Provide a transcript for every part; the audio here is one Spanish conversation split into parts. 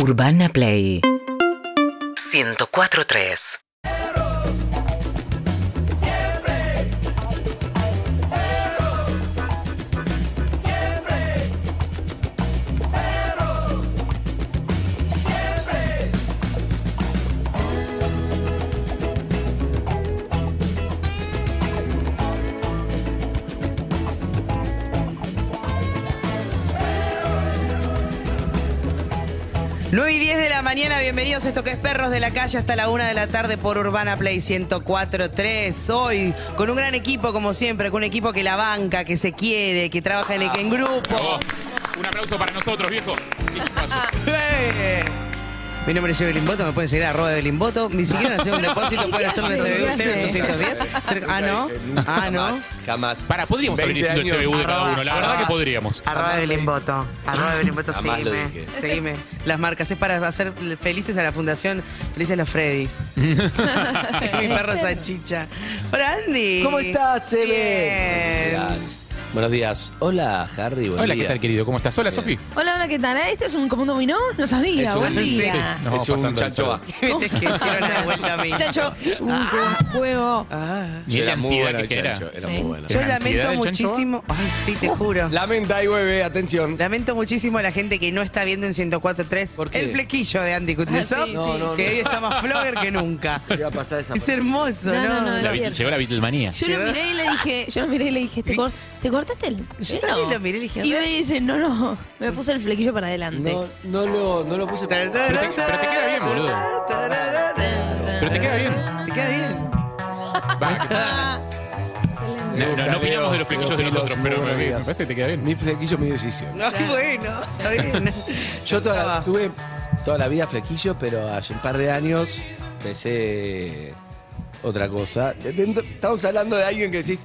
Urbana Play. 104.3 9 y 10 de la mañana, bienvenidos a esto que es Perros de la Calle hasta la 1 de la tarde por Urbana Play 104.3. Hoy con un gran equipo como siempre, con un equipo que la banca, que se quiere, que trabaja en, en grupo. Un aplauso para nosotros, viejo. ¡Eh! Mi nombre es Evelyn Boto, me pueden seguir a arroba Evelyn Boto. Ni siquiera hacer un depósito, pueden hacerlo en el CBU 0810. Ah, no. Ah, no. Jamás, jamás. Para, podríamos haber 20 diciendo el. CBU de cada uno. La verdad que podríamos. Arroba Evelyn Boto. Arroba Evelyn Boto, seguime. Seguime. Las marcas es para hacer felices a la fundación Felices los Freddys. Mi perro salchicha. Hola, Andy. ¿Cómo estás, Eve? Bien. Buenos días. Hola, Harry. Buen Hola, día. ¿qué tal, querido? ¿Cómo estás? Hola, Sofi. Hola, hola, ¿qué tal? ¿Eh? ¿Este es un, como un dominó? No sabía. Es un- Buen día. Sí, nos vamos Es un pasando el chancho. Viste que hicieron la vuelta a mí. Chancho, un, un juego. Ah. Ni la Era muy ansiedad bueno que el genera. chancho, Era Sí. muy bueno. Yo ¿Una ansiedad lamento del chancho? muchísimo. Ay, sí, te juro. Lamenta y hueve, atención. Lamento muchísimo a la gente que no está viendo en 104.3 ¿Por qué? el flequillo de Andy Kutnesov, Ah, sí, No, sí, no, que hoy está más flogger que nunca. ¿Qué va a pasar esa Es hermoso, No, ¿no? no, no, La es Beatle- cierto. llegó la Beatlemania. Yo lo miré y le dije, yo lo miré y le dije, ¿te, cor- ¿te cortaste el Yo pelo? también lo miré y dije, a Y ver. me dice, no, no, me puse el flequillo para adelante. No, no lo, no lo puse. Pero te- pero te queda bien, boludo. Pero te queda bien. Te queda bien. Va, que- No, no, no opinamos de los flequillos de nosotros, pero me, me parece que te queda bien. Mi flequillo, mi decisión. Ay, bueno, está bien. Yo toda la- tuve toda la vida flequillo, pero hace un par de años empecé otra cosa. Dentro- estamos hablando de alguien que decís,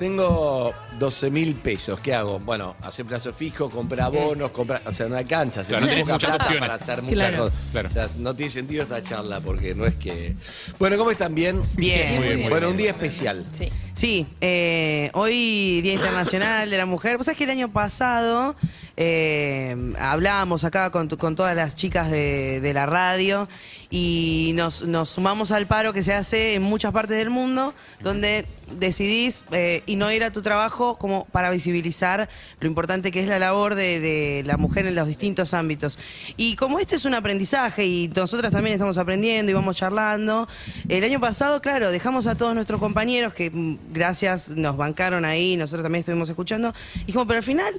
tengo 12 mil pesos, ¿qué hago? Bueno, hacer plazo fijo, comprar bonos, comprar... O sea, no alcanza, se Claro, no muchas plata opciones. para hacer muchas Claro. cosas. Claro. O sea, no tiene sentido esta charla porque no es que... Bueno, ¿cómo están? ¿Bien? Bien. Muy bien, muy Bueno, bien. un día especial. Sí. Sí, eh, hoy Día Internacional de la Mujer. Vos sabés que el año pasado eh, hablábamos acá con, tu- con todas las chicas de, de la radio y nos, nos sumamos al paro que se hace en muchas partes del mundo, donde decidís eh, y no ir a tu trabajo como para visibilizar lo importante que es la labor de, de la mujer en los distintos ámbitos. Y como esto es un aprendizaje y nosotras también estamos aprendiendo y vamos charlando, el año pasado, claro, dejamos a todos nuestros compañeros que mm, gracias nos bancaron ahí, nosotros también estuvimos escuchando, y dijimos, pero al final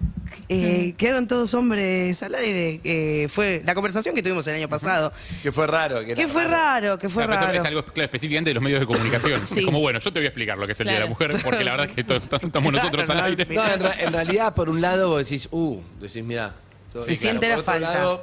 eh, quedaron todos hombres al aire. Eh, fue la conversación que tuvimos el año pasado. Que fue raro. Que, fue raro, que fue raro. Es algo claro, específicamente de los medios de comunicación. Sí. Es como, bueno, yo te voy a explicar lo que es el Día de la. Mujer, porque la verdad es que to- to- estamos nosotros al aire. No, en, ra- en realidad, por un lado, vos decís, uh, decís, mira. Se siente la falta.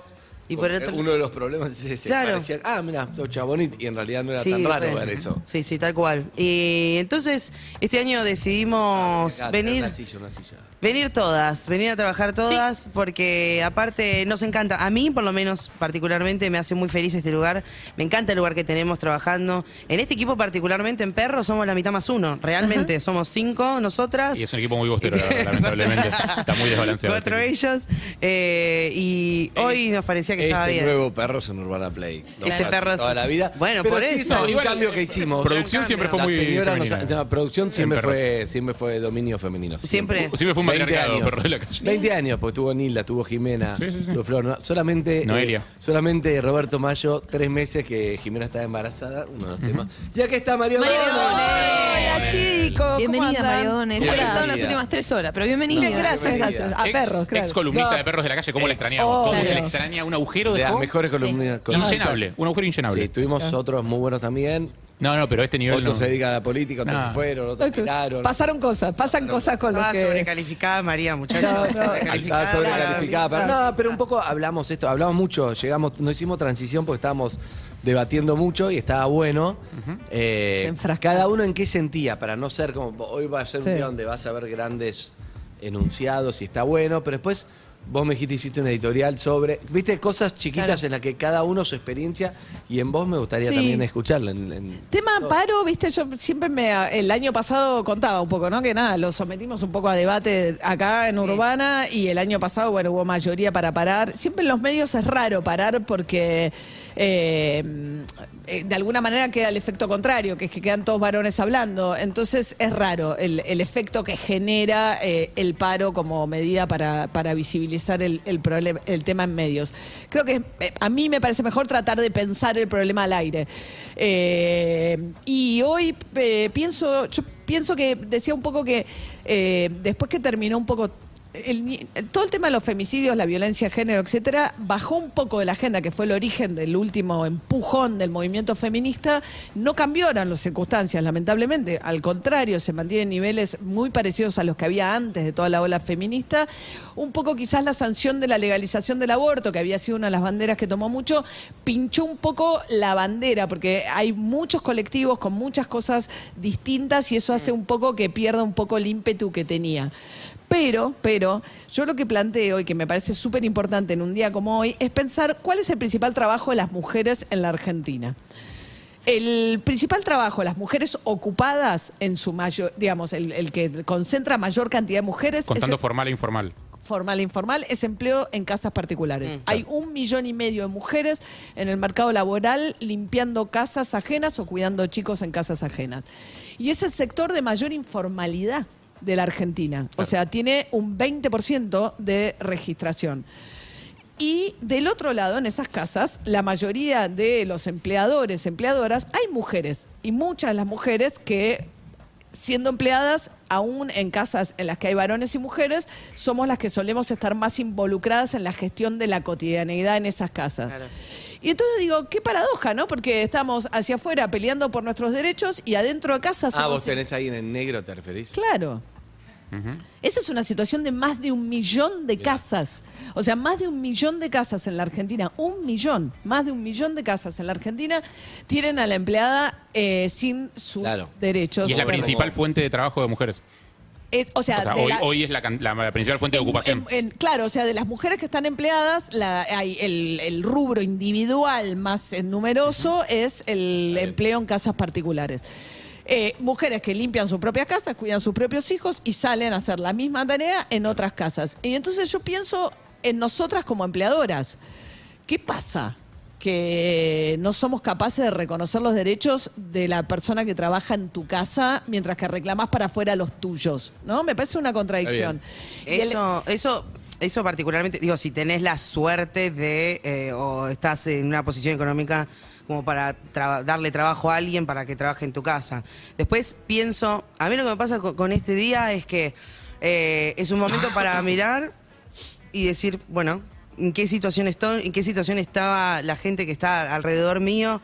Y Y por otro- uno de los problemas es ese. Claro. Parecía, ah, mira, todo chabón y, en realidad no era Sí, tan raro ver eso. Sí, sí, tal cual. Y entonces, este año decidimos Acá, venir. Una silla, una silla. Venir todas, venir a trabajar todas, porque aparte nos encanta, a mí por lo menos particularmente me hace muy feliz este lugar, me encanta el lugar que tenemos trabajando. En este equipo particularmente en Perro somos la mitad más uno, realmente somos cinco nosotras. Y es un equipo muy bostero, lamentablemente. Está muy desbalanceado. Cuatro este ellos. eh, y hoy nos parecía que estaba Este bien. nuevo perro es en Urbana Play. No Este perro es- toda la vida. Bueno, Pero por sí, eso. es un cambio que hicimos. Producción siempre fue la muy señora nos- femenina. la producción siempre fue, siempre fue dominio femenino. Siempre. Siempre fue un 20 matriarcado, años. perro de la calle. 20 años, porque tuvo Nilda, tuvo Jimena, Sí, sí, sí. tuvo Flor. no, solamente, Noelia. eh, solamente Roberto Mayo, tres meses que Jimena estaba embarazada, uno de los temas. Ya que está Donel. Donel. Hola chicos, ¿cómo Bienvenida, andan? María Donel. Ha estado en las Bienvenida. últimas tres horas, pero bienvenida. Bien, gracias, Bienvenida. gracias. A Ex- perros, claro. Ex columnista No. de perros de la calle, ¿cómo la extrañamos? Oh, ¿Cómo se le extraña un agujero De de las mejores columnas. Inllenable, un agujero inllenable. Sí, tuvimos otros muy buenos también. No, no, pero a este nivel Otros no. se dedican a la política, otros No. se fueron, otros Esto- tiraron. Pasaron cosas, pasan cosas con los Estaba que... sobrecalificada María, muchachos. No, no. Sobrecalificada. Estaba sobrecalificada. pero-. No, pero un poco hablamos esto, hablamos mucho, llegamos, no hicimos transición porque estábamos debatiendo mucho y estaba bueno. Se enfrascaba. cada uno en qué sentía, para no ser como, hoy va a ser Sí. un día donde vas a ver grandes enunciados y está bueno, pero después vos me dijiste, hiciste una editorial sobre, viste, cosas chiquitas Claro. en las que cada uno su experiencia y en vos me gustaría Sí. también escucharla. en- en- Tema paro, viste, yo siempre me. El año pasado contaba un poco, ¿no? Que nada, lo sometimos un poco a debate acá en Urbana y el año pasado, bueno, hubo mayoría para parar. Siempre en los medios es raro parar porque. Eh, eh, de alguna manera queda el efecto contrario, que es que quedan todos varones hablando. Entonces es raro el, el efecto que genera eh, el paro como medida para, para visibilizar el, el, problema, el tema en medios. Creo que eh, a mí me parece mejor tratar de pensar el problema al aire. Y hoy pienso, yo pienso que decía un poco que después que terminó un poco todo el tema de los femicidios, la violencia de género, etcétera, bajó un poco de la agenda, que fue el origen del último empujón del movimiento feminista. No cambiaron las circunstancias, lamentablemente. Al contrario, se mantienen niveles muy parecidos a los que había antes de toda la ola feminista. Un poco quizás la sanción de la legalización del aborto, que había sido una de las banderas que tomó mucho, pinchó un poco la bandera, porque hay muchos colectivos con muchas cosas distintas y eso hace un poco que pierda un poco el ímpetu que tenía. Pero, pero, yo lo que planteo y que me parece súper importante en un día como hoy es pensar cuál es el principal trabajo de las mujeres en la Argentina. El principal trabajo de las mujeres ocupadas en su mayor, digamos, el, el que concentra mayor cantidad de mujeres Contando es formal e informal. formal e informal es empleo en casas particulares. Hay un millón y medio de mujeres en el mercado laboral limpiando casas ajenas o cuidando chicos en casas ajenas. Y es el sector de mayor informalidad de la Argentina. O sea, tiene un 20% de registración. Y del otro lado, en esas casas, la mayoría de los empleadores, empleadoras, hay mujeres. Y muchas de las mujeres que, siendo empleadas, aún en casas en las que hay varones y mujeres, somos las que solemos estar más involucradas en la gestión de la cotidianeidad en esas casas. Claro. Y entonces digo, qué paradoja, ¿no? Porque estamos hacia afuera peleando por nuestros derechos y adentro de casa Ah, somos... vos tenés ahí en el negro, ¿te referís? Claro. Esa es una situación de más de un millón de casas. O sea, más de un millón de casas en la Argentina. Un millón. Más de un millón de casas en la Argentina tienen a la empleada eh, sin sus Claro. derechos. Y es la principal fuente de trabajo de mujeres. Es- o sea, O sea, de hoy, la- hoy es la, principal fuente de ocupación. en- en- claro, o sea, de las mujeres que están empleadas, la- hay el, el rubro individual más numeroso es el empleo en casas particulares. Eh, mujeres que limpian sus propias casas, cuidan sus propios hijos y salen a hacer la misma tarea en otras casas. Y entonces yo pienso en nosotras como empleadoras. ¿Qué pasa? Que no somos capaces de reconocer los derechos de la persona que trabaja en tu casa mientras que reclamas para afuera los tuyos, ¿no? Me parece una contradicción. El- Eso, eso, eso particularmente, digo, si tenés la suerte de, eh, o estás en una posición económica como para darle trabajo a alguien para que trabaje en tu casa. Después pienso, a mí lo que me pasa con, con este día es que eh, es un momento para mirar y decir, bueno, ¿en qué situación estoy? ¿En qué situación estaba la gente que está alrededor mío?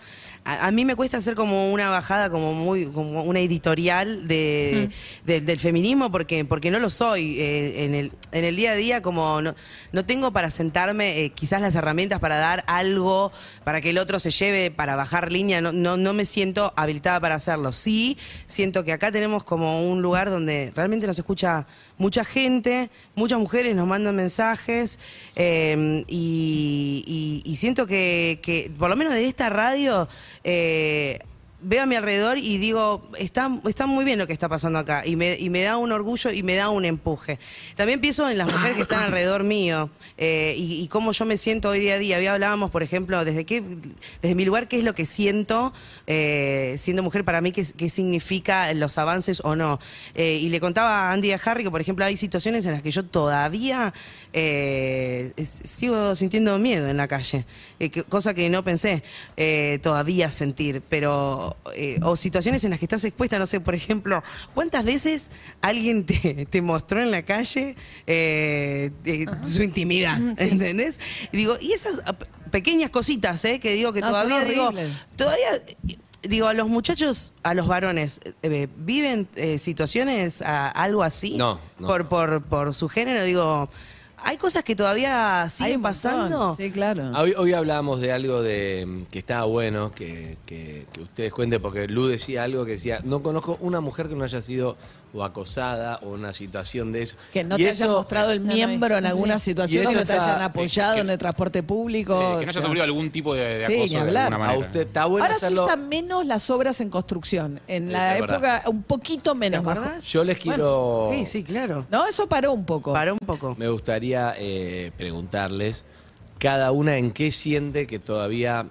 A, a mí me cuesta hacer como una bajada, como muy, como una editorial de, de- del feminismo, porque, porque no lo soy. Eh, en, el, en el día a día, como no, no tengo para sentarme eh, quizás las herramientas para dar algo, para que el otro se lleve, para bajar línea, no, no, no me siento habilitada para hacerlo. Sí, siento que acá tenemos como un lugar donde realmente nos escucha mucha gente, muchas mujeres nos mandan mensajes eh, y, y- y siento que, que, por lo menos de esta radio, eh, veo a mi alrededor y digo, está, está muy bien lo que está pasando acá y me, y me da un orgullo y me da un empuje. También pienso en las mujeres que están alrededor mío eh, y, y cómo yo me siento hoy día a día. Hoy hablábamos, por ejemplo, desde, qué, desde mi lugar, qué es lo que siento eh, siendo mujer para mí, qué, qué significa los avances o no. Eh, y le contaba a Andy y a Harry que, por ejemplo, hay situaciones en las que yo todavía eh, sigo sintiendo miedo en la calle, que- cosa que no pensé todavía sentir, pero eh, o situaciones en las que estás expuesta, no sé, por ejemplo, ¿cuántas veces alguien te, te mostró en la calle eh, eh, su intimidad? ¿Entendés? Y digo, y esas pe- pequeñas cositas, ¿eh? Que digo que Ah, todavía digo, todavía digo a los muchachos, a los varones, eh, viven eh, situaciones a- algo así No, no, por no. por por su género, digo, hay cosas que todavía siguen pasando. Sí, claro. Hoy, hoy hablábamos de algo de mm, que estaba bueno que, que- que ustedes cuenten, porque Lu decía algo que decía, no conozco una mujer que no haya sido o acosada o una situación de eso. Que no Y te hayan eso- mostrado el No, no, miembro en alguna situación, que no te hayan apoyado que- en el transporte público. Que no haya sea. sufrido algún tipo de, de Sí, acoso de hablar. alguna A usted está bueno Ahora se usan menos las obras en construcción. En Sí, la época, verdad. un poquito menos. ¿Te bajo. acordás? Yo les quiero. Sí, sí, claro. No, eso paró un poco. Paró un poco. Me gustaría eh, preguntarles cada una en qué siente que todavía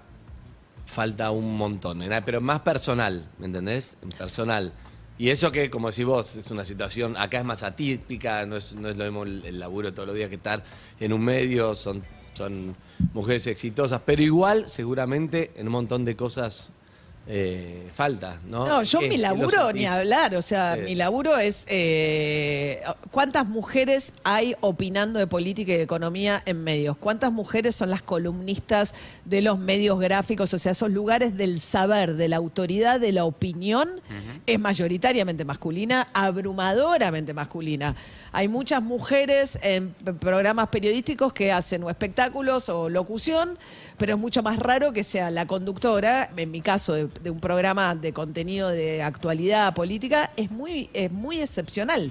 falta un montón, en- pero más personal, ¿me entendés? En personal. Y eso que, como decís vos, es una situación, acá es más atípica, no es, no es lo mismo el, laburo todos los días que estar en un medio, son, son mujeres exitosas, pero igual seguramente en un montón de cosas eh, falta, ¿no? No, yo ¿Qué- mi laburo ni hablar, o sea, Sí. mi laburo es eh, cuántas mujeres hay opinando de política y de economía en medios, cuántas mujeres son las columnistas de los medios gráficos, o sea, esos lugares del saber, de la autoridad, de la opinión, es mayoritariamente masculina, abrumadoramente masculina. Hay muchas mujeres en programas periodísticos que hacen o espectáculos o locución, pero es mucho más raro que sea la conductora, en mi caso, de, de un programa de contenido de actualidad política, es muy, es muy excepcional.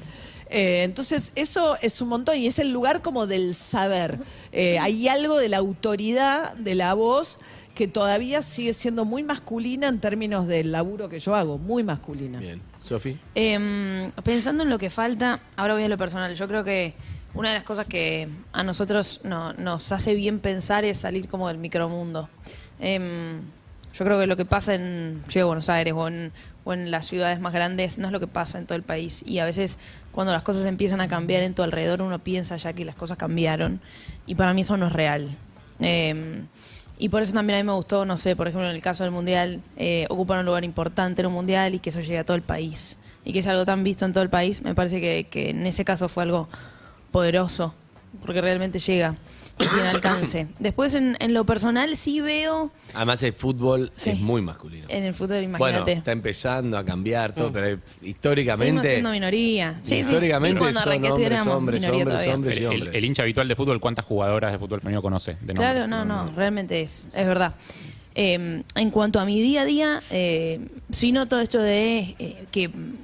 Eh, entonces, eso es un montón y es el lugar como del saber. Eh, hay algo de la autoridad, de la voz, que todavía sigue siendo muy masculina en términos del laburo que yo hago, muy masculina. Bien, Sofi. Em, pensando en lo que falta, ahora voy a lo personal. Yo creo que una de las cosas que a nosotros no- nos hace bien pensar es salir como del micromundo. Em, yo creo que lo que pasa en Ciudad de Buenos Aires o en, las ciudades más grandes no es lo que pasa en todo el país. Y a veces cuando las cosas empiezan a cambiar en tu alrededor uno piensa ya que las cosas cambiaron. Y para mí eso no es real. Em, y por eso también a mí me gustó, no sé, por ejemplo, en el caso del Mundial, eh, ocupar un lugar importante en un Mundial y que eso llegue a todo el país. Y que es algo tan visto en todo el país, me parece que en ese caso fue algo poderoso, porque realmente llega y tiene alcance. Después, en, en lo personal, sí veo Además el fútbol Sí. es muy masculino. en el fútbol, Bueno, imagínate. está empezando a cambiar todo, pero Seguimos históricamente. siendo minoría. Sí, sí. históricamente cuando son hombres, hombres, hombres, hombres. El, y el- hombres. el hincha habitual de fútbol, ¿cuántas jugadoras de fútbol femenino conoce? de? Claro, no, no, realmente es, es verdad. Eh, en cuanto a mi día a día, eh, sí noto esto de eh, que mm,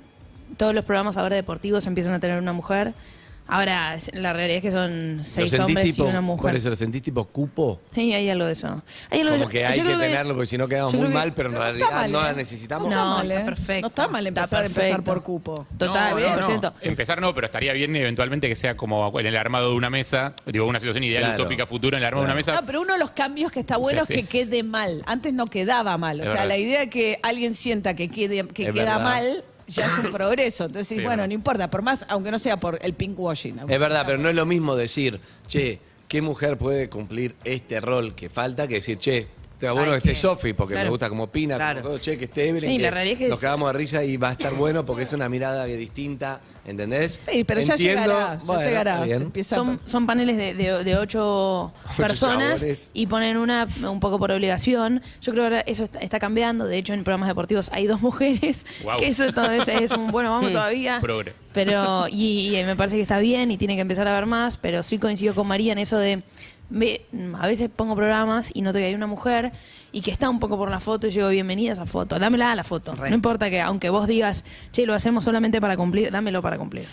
todos los programas ahora deportivos empiezan a tener una mujer. Ahora, la realidad es que son ¿Lo seis hombres tipo, y una Por mujer. eso lo sentís tipo cupo. Sí, hay algo de eso. Hay algo de Como eso. que hay Yo que tenerlo porque si no quedamos muy que- mal, pero en No está realidad mal, no ¿eh? la necesitamos. No, mal, está ¿eh? perfecto. No está mal Está empezar, empezar perfecto. por cupo. Total, No, no, no. 100%. Empezar no, pero estaría bien eventualmente que sea como en el armado de una mesa, digo, una situación ideal, Claro. utópica, futura, en el armado de una mesa. No, pero uno de los cambios que está bueno Sí, es sí. que quede mal. Antes no quedaba mal. O sea, la idea de que alguien sienta que, quede, que Es queda verdad. mal ya es un progreso. Entonces, Sí, bueno, no importa, por más, aunque no sea por el pinkwashing. Es verdad, pero no es lo mismo decir, che, ¿qué mujer puede cumplir este rol que falta? Que decir, che, está bueno Hay que esté Sofi, porque claro. me gusta como opina, Claro. como, che, que esté Evelyn, Sí, que la realidad es que nos es- cagamos de risa y va a estar bueno porque es una mirada que distinta, ¿entendés? Sí, pero ya Entiendo, llegará, ya bueno, llegará. se bien. empieza Son, son paneles de, de- de ocho, personas y ponen una un poco por obligación. Yo creo que ahora eso está, está cambiando. De hecho, en programas deportivos hay dos mujeres. Guau. Que eso todo es un bueno, vamos todavía. Progre. Pero, y, y me parece que está bien y tiene que empezar a ver más. Pero sí coincido con María en eso de. Ve, a veces pongo programas y noto que hay una mujer y que está un poco por la foto y yo digo, bienvenida a esa foto, dámela a la foto. Re. No importa que, aunque vos digas, che, lo hacemos solamente para cumplir, dámelo para cumplir.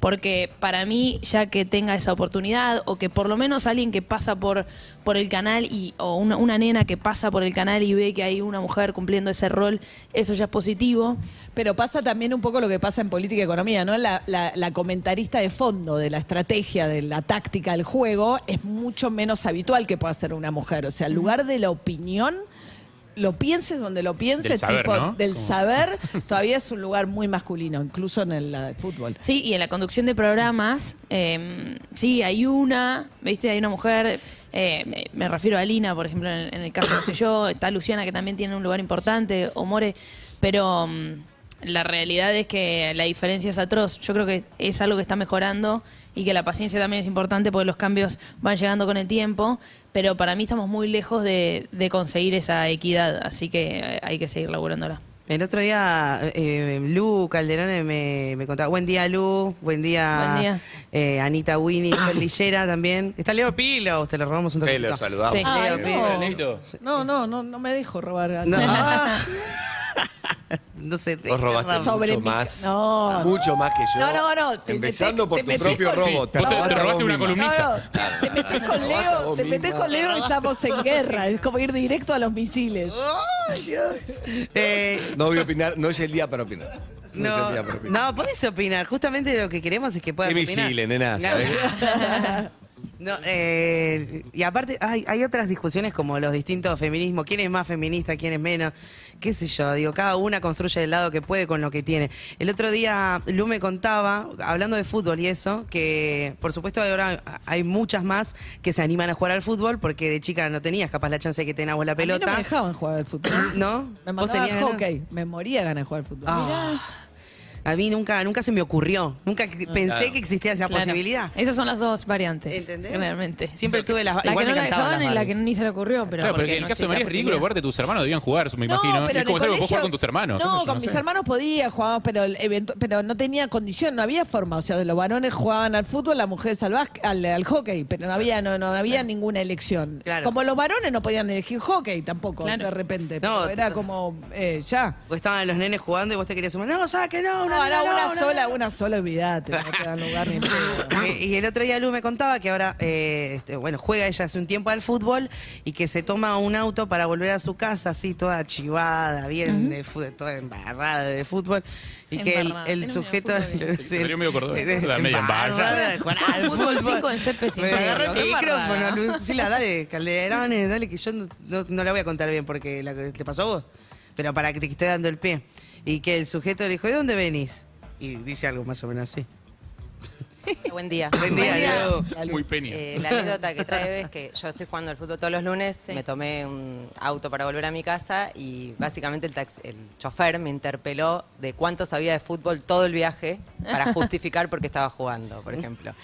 Porque para mí, ya que tenga esa oportunidad, o que por lo menos alguien que pasa por, por el canal, y, o una, una nena que pasa por el canal y ve que hay una mujer cumpliendo ese rol, eso ya es positivo. Pero pasa también un poco lo que pasa en política y economía, ¿no? La, la- la comentarista de fondo de la estrategia, de la táctica del juego, es mucho menos habitual que pueda ser una mujer. O sea, el lugar de la opinión, lo pienses donde lo pienses, Del saber, tipo, ¿no? del saber, todavía es un lugar muy masculino, incluso en el la de fútbol. Sí, y en la conducción de programas, eh, sí, hay una, ¿viste? Hay una mujer, eh, me- refiero a Lina, por ejemplo, en, en el caso que estoy yo, está Luciana, que también tiene un lugar importante, o More, pero mm, la realidad es que la diferencia es atroz. Yo creo que es algo que está mejorando y que la paciencia también es importante porque los cambios van llegando con el tiempo, pero para mí estamos muy lejos de, de conseguir esa equidad, así que eh, hay que seguir laburándola. El otro día, eh, Lu Calderone me, me contaba, buen día Lu, buen día, Buen día. eh, Anita Winnie, Lillera también. Está Leo Pilos, te lo robamos un Eh, toquecito. lo saludamos. Sí. Ay, Leo, no. No, no, no, no me dejo robar. No. no sé. Vos robaste Sobre mucho mi- más. no. Mucho más que yo. No, no, no, te Empezando metés- por te tu metés propio con- robo. Sí, vos te- te robaste una columnista. No, no, te metés con Robaste Leo, vos te metés misma. con Leo y estamos en guerra. Es como ir directo a los misiles. Eh, No voy a opinar, no es el día para opinar. No, es el no, día para opinar. no, podés opinar. Justamente lo que queremos es que puedas Qué opinar. visible, nena. No, eh, y aparte hay, hay otras discusiones como los distintos feminismos, quién es más feminista, quién es menos, qué sé yo, digo, cada una construye el lado que puede con lo que tiene. El otro día Lu me contaba, hablando de fútbol y eso, que por supuesto ahora hay muchas más que se animan a jugar al fútbol porque de chica no tenías capaz la chance de que tengas vos la A mí pelota. no me dejaban jugar al fútbol. ¿No? Me ¿Vos mandaban ganas? hockey. Me moría ganas de jugar al fútbol. Ah. A mí nunca, nunca se me ocurrió, nunca que- pensé Claro. que existía esa Claro. posibilidad. Esas son las dos variantes. ¿Entendés? Generalmente. Siempre tuve las La igual que no me la dejaban y la que ni se le ocurrió. Pero claro, porque en el no caso de María es ridículo, aparte tus hermanos debían jugar, me imagino. No, pero es como que puedes jugar colegio- con tus hermanos. No, con no mis sé. hermanos podía, jugábamos, pero, pero no tenía condición, no había forma. O sea, los varones jugaban al fútbol, las mujeres al, al, al hockey, pero no había, no, no había ninguna elección. Claro. Como los varones no podían elegir hockey tampoco, Claro. de repente. No, era como, eh, ya. Porque estaban los nenes jugando y vos te querías sumar, no, saque, no, No, no, no, una sola, no". una sola, olvídate, no te dan lugar ni en pedo. Eh, Y el otro día Lu me contaba que ahora, eh, este, bueno, juega ella hace un tiempo al fútbol y que se toma un auto para volver a su casa así toda chivada, bien de fútbol, toda embarrada de fútbol. Y que el, Embarrada. el sujeto... medio Salió medio embarrada de jugar al Fútbol cinco en césped sintético, agarró el micrófono, embarrada. Lucila, dale, Calderones, dale, que yo no, no- no la voy a contar bien porque la, te pasó a vos, pero para que te esté dando el pie. Y que el sujeto le dijo, ¿de dónde venís? Y dice algo más o menos así. Buen día. Buen día, Leo. Muy peña. Eh, la anécdota que trae es que yo estoy jugando al fútbol todos los lunes, me tomé un auto para volver a mi casa y básicamente el, tax- el chofer me interpeló de cuánto sabía de fútbol todo el viaje para justificar por qué estaba jugando, por ejemplo.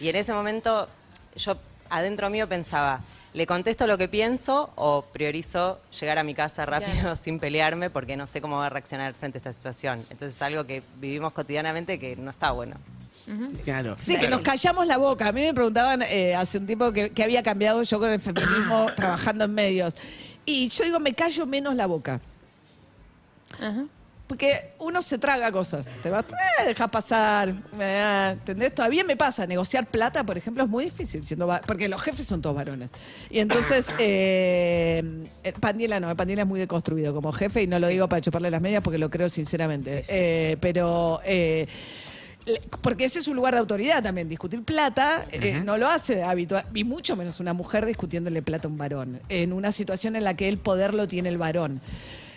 Y en ese momento yo adentro mío pensaba, ¿le contesto lo que pienso o priorizo llegar a mi casa rápido Claro. sin pelearme porque no sé cómo va a reaccionar frente a esta situación? Entonces es algo que vivimos cotidianamente que no está bueno. Claro. Sí, que nos callamos la boca. A mí me preguntaban eh, hace un tiempo que, que había cambiado yo con el feminismo trabajando en medios. Y yo digo, me callo menos la boca. Ajá. Porque uno se traga cosas. Te vas, eh, dejas pasar. eh, ¿Entendés? Todavía me pasa. Negociar plata, por ejemplo, es muy difícil. siendo porque los jefes son todos varones. Y entonces, eh, Pandiela no. Pandiela es muy deconstruido como jefe y no lo digo para chuparle las medias porque lo creo sinceramente. Eh, pero. eh, porque ese es un lugar de autoridad también. Discutir plata eh, no lo hace habitual, y mucho menos una mujer discutiéndole plata a un varón, en una situación en la que el poder lo tiene el varón.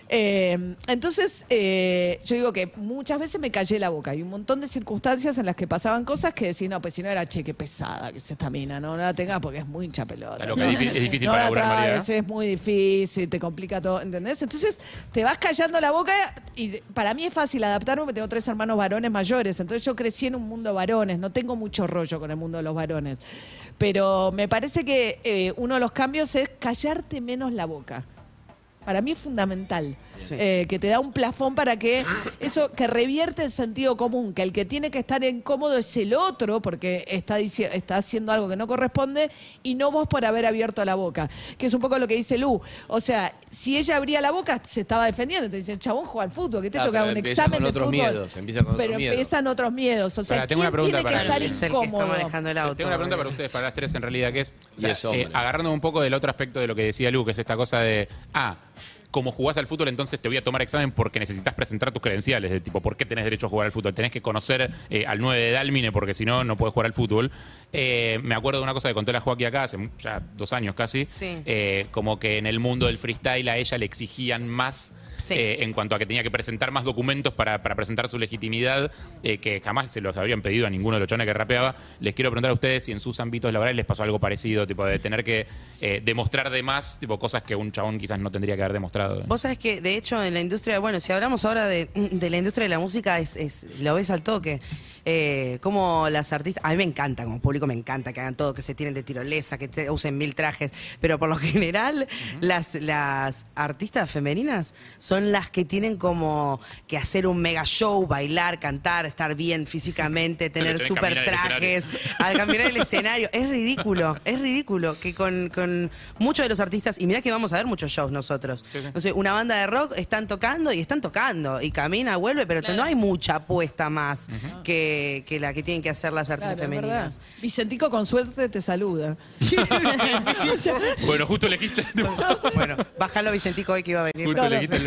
Eh, entonces, eh, yo digo que muchas veces me callé la boca. Hay un montón de circunstancias en las que pasaban cosas que decían, no, pues si no era che, qué pesada que es esta mina, no, no la tengas porque es muy hincha pelota. Es difí- es difícil No para la laburar, María, ¿eh? es muy difícil, te complica todo, ¿entendés? Entonces te vas callando la boca y para mí es fácil adaptarme porque tengo tres hermanos varones mayores, entonces yo crecí en un mundo de varones, no tengo mucho rollo con el mundo de los varones, pero me parece que eh, uno de los cambios es callarte menos la boca. Para mí es fundamental. Sí. eh, que te da un plafón para que eso, que revierte el sentido común, que el que tiene que estar incómodo es el otro porque está, está haciendo algo que no corresponde y no vos por haber abierto la boca, que es un poco lo que dice Lu. O sea, si ella abría la boca, se estaba defendiendo, te dicen, chabón, juega al fútbol, que te Ah, toca un empieza examen con de otros fútbol. miedos, empieza con otros pero miedos. empiezan otros miedos. O sea, tengo una ¿quién pregunta tiene que para estar el que está incómodo? manejando el auto. Tengo una pregunta para ustedes, para las tres en realidad, que es, o sea, eh, agarrando un poco del otro aspecto de lo que decía Lu, que es esta cosa de, ah, como jugás al fútbol, entonces te voy a tomar examen porque necesitas presentar tus credenciales, de tipo, ¿por qué tenés derecho a jugar al fútbol? Tenés que conocer eh, al 9 de Dalmine porque si no, no puedes jugar al fútbol. Eh, me acuerdo de una cosa que contó la Joaquín acá hace ya dos años casi, Sí. eh, como que en el mundo del freestyle a ella le exigían más Sí. eh, en cuanto a que tenía que presentar más documentos para, para presentar su legitimidad, eh, que jamás se los habrían pedido a ninguno de los chones que rapeaba. Les quiero preguntar a ustedes si en sus ámbitos laborales les pasó algo parecido, tipo de tener que eh, demostrar de más, tipo cosas que un chabón quizás no tendría que haber demostrado. Vos sabés que, de hecho, en la industria, bueno, si hablamos ahora de, de la industria de la música, es, es- lo ves al toque. Como las artistas, a mí me encanta, como público me encanta que hagan todo, que se tiren de tirolesa, que te- usen mil trajes, pero por lo general, las, las artistas femeninas son son las que tienen como que hacer un mega show, bailar, cantar, estar bien físicamente, tener super trajes, al caminar el escenario. Es ridículo, es ridículo que con, con muchos de los artistas, y mirá que vamos a ver muchos shows nosotros. Sí, sí. No sé, una banda de rock están tocando y están tocando, y camina, vuelve, pero Claro. no hay mucha apuesta más que, que la que tienen que hacer las artistas Claro, femeninas. Vicentico con suerte te saluda. Bueno, justo elegiste. Bueno, bájalo Vicentico hoy que iba a venir. Justo elegiste el,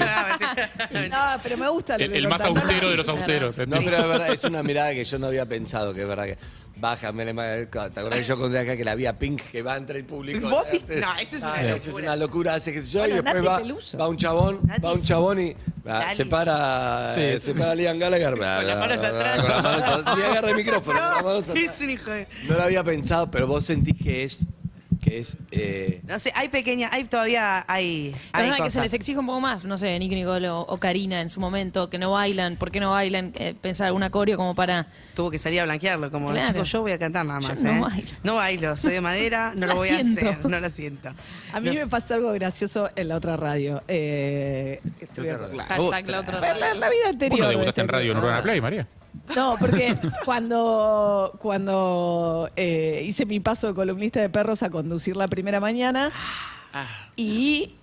No, pero me gusta lo el- que el más contás. austero de los austeros. No, pero es verdad, es una mirada que yo no había pensado, que es verdad que. Bájame, le- ¿te acordás que yo conté acá que la vía Pink que va entre el público? ¿Vos viste? No, eso es una Ah, eso es locura. una locura, hace que yo, Bueno, y después Nati va, Peluso. va un chabón, Nati va un es- chabón y ah, se para, Sí, eh, sí, se para Liam Gallagher. Con las manos atrás. Con las manos atrás. Y agarra el micrófono. con las manos atrás. Es un hijo de... No lo había pensado, pero vos sentís que es, que es, eh, No sé, hay pequeñas, hay todavía, hay, La hay verdad que se cosas. les exige un poco más, no sé, Nicky Nicole o, Karina en su momento, que no bailan, ¿por qué no bailan? Eh, pensar alguna coreo como para... Tuvo que salir a blanquearlo, como Claro. chicos, yo voy a cantar nada Yo más. no ¿eh? bailo. No bailo, soy de madera, no La lo voy a hacer, no lo siento. A mí me pasó algo gracioso en la otra radio. Eh, Hashtag la otra la, la- la vida anterior. Vos no de debutaste este en radio en. Urbana Play, María. No, porque cuando, cuando eh, hice mi paso de columnista de perros a conducir la primera mañana y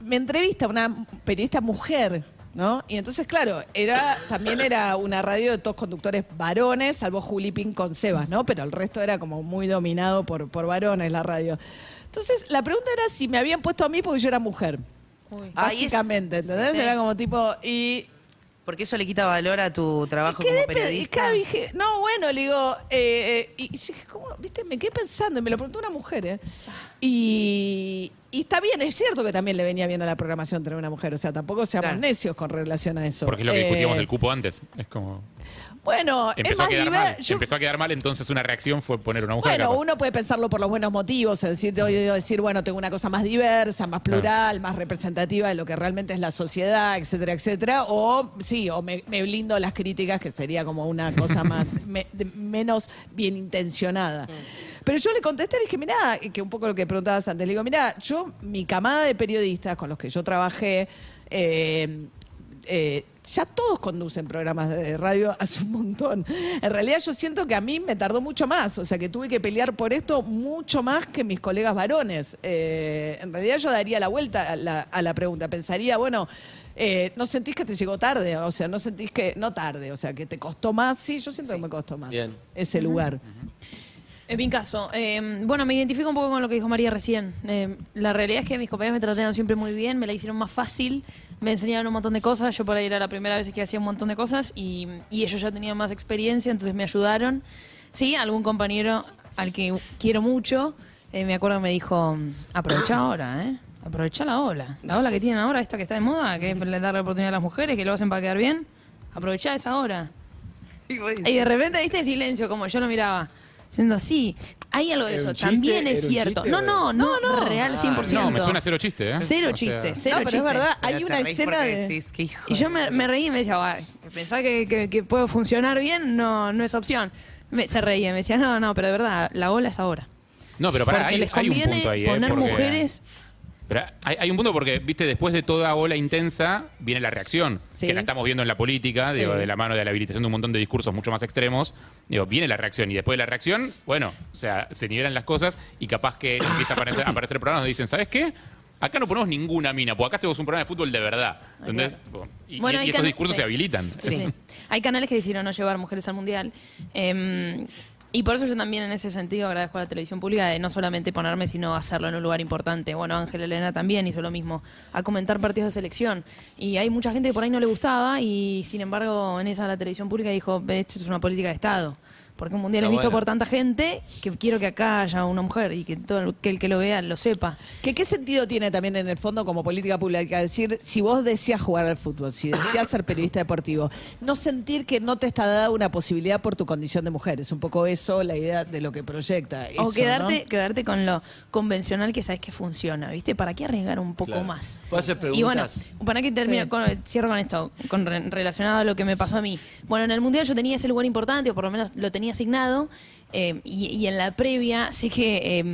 me entrevista una periodista mujer, ¿no? Y entonces, claro, era también era una radio de todos conductores varones, salvo Juli Pin con Sebas, ¿no? Pero el resto era como muy dominado por, por varones la radio. Entonces, la pregunta era si me habían puesto a mí porque yo era mujer. Uy. Básicamente, ¿entendés? sí. Era como tipo, y Porque eso le quita valor a tu trabajo quedé como pe- periodista. Dije, no, bueno, le digo, eh, eh, y dije, ¿cómo? ¿Viste? Me quedé pensando, y me lo preguntó una mujer, ¿eh? Y, y está bien, es cierto que también le venía bien a la programación tener una mujer, o sea, tampoco seamos Claro. necios con relación a eso. Porque es lo que Eh, discutíamos del cupo antes. Es como. Bueno, es Empezó a quedar mal. yo- Empezó a quedar mal, entonces una reacción fue poner una mujer. Bueno, capaz. uno puede pensarlo por los buenos motivos, es decir, digo decir, bueno, tengo una cosa más diversa, más Claro. plural, más representativa de lo que realmente es la sociedad, etcétera, etcétera. O sí, o me, me blindo las críticas, que sería como una cosa más me- de- menos bien intencionada. Pero yo le contesté, le dije, mirá, que un poco lo que preguntabas antes, le digo, mirá, yo, mi camada de periodistas con los que yo trabajé, eh, eh, ya todos conducen programas de radio hace un montón. En realidad yo siento que a mí me tardó mucho más, o sea que tuve que pelear por esto mucho más que mis colegas varones. Eh, en realidad yo daría la vuelta a la, a la pregunta, pensaría, bueno, eh, ¿no sentís que te llegó tarde? O sea, ¿no sentís que, no tarde, o sea, que te costó más? Sí, yo siento que me costó más Bien. ese lugar. En mi caso, eh, bueno, me identifico un poco con lo que dijo María recién. Eh, la realidad es que mis compañeros me trataron siempre muy bien, me la hicieron más fácil, me enseñaron un montón de cosas. Yo por ahí era la primera vez que hacía un montón de cosas y, y ellos ya tenían más experiencia, entonces me ayudaron. Sí, algún compañero al que quiero mucho, eh, me acuerdo que me dijo, aprovecha ahora, ¿eh? Aprovecha la ola. La ola que tienen ahora, esta que está de moda, que es darle oportunidad a las mujeres, que lo hacen para quedar bien. Aprovecha esa hora. Y Y de repente, viste, silencio, como yo lo miraba. Diciendo, sí, hay algo de ¿Era eso. También es ¿Era un cierto. chiste No, no, no, real 100%. No, me suena cero chiste, ¿eh? Cero O sea, chiste, cero no, pero chiste. es verdad, hay una escena de... decís, qué hijo Y yo me, me reí y me decía, "Guay, pensar que, que, que puedo funcionar bien no, no es opción. Me- se reía, me decía, no, no, pero de verdad, la ola es ahora. No, pero para, hay, les hay un conviene punto ahí, ¿eh? poner Porque- mujeres. Pero hay, hay un punto porque, viste, después de toda ola intensa viene la reacción, Sí. que la estamos viendo en la política, digo, de la mano de la habilitación de un montón de discursos mucho más extremos. Digo, viene la reacción y después de la reacción, bueno, o sea, se nivelan las cosas y capaz que empieza a aparecer, a aparecer programas donde dicen, ¿sabes qué? Acá no ponemos ninguna mina, porque acá hacemos un programa de fútbol de verdad. ¿Entendés? Y, Bueno, y hay esos discursos sí. se habilitan. Sí. Hay canales que decidieron no llevar mujeres al mundial. Eh, y por eso yo también en ese sentido agradezco a la televisión pública de no solamente ponerme, sino hacerlo en un lugar importante. Bueno, Ángela Elena también hizo lo mismo, a comentar partidos de selección. Y hay mucha gente que por ahí no le gustaba y sin embargo en esa la televisión pública dijo, esto es una política de Estado. Porque un mundial Está es visto bueno. por tanta gente que quiero que acá haya una mujer y que todo el que, el que lo vea lo sepa. ¿Qué, ¿Qué sentido tiene también en el fondo como política pública? Decir, si vos deseas jugar al fútbol, si deseas ser periodista deportivo, no sentir que no te está dada una posibilidad por tu condición de mujer. Es un poco eso la idea de lo que proyecta. o quedarte, ¿no? quedarte con lo convencional que sabes que funciona, ¿viste? ¿Para qué arriesgar un poco Claro. más? ¿Puedo hacer Y bueno, preguntas? para que Sí. con- cierro con esto, con re- relacionado a lo que me pasó a mí. Bueno, en el Mundial yo tenía ese lugar importante, o por lo menos lo tenía asignado, eh, y, y en la previa sé que eh,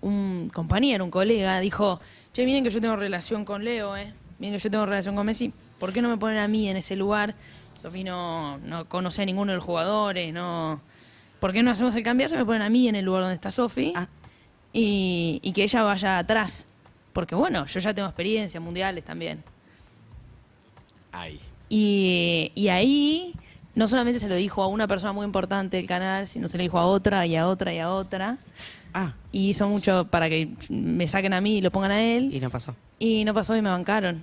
un compañero, un colega, dijo, che, miren que yo tengo relación con Leo, ¿eh? bien que yo tengo relación con Messi, ¿por qué no me ponen a mí en ese lugar? Sofi no, no conoce a ninguno de los jugadores, no... ¿Por qué no hacemos el cambiazo? Me ponen a mí en el lugar donde está Sofi Ah. y, y que ella vaya atrás. Porque bueno, yo ya tengo experiencia mundiales también. Y, y ahí no solamente se lo dijo a una persona muy importante del canal, sino se lo dijo a otra y a otra y a otra. Ah, Y hizo mucho para que me saquen a mí y lo pongan a él. y no pasó. Y no pasó y me bancaron.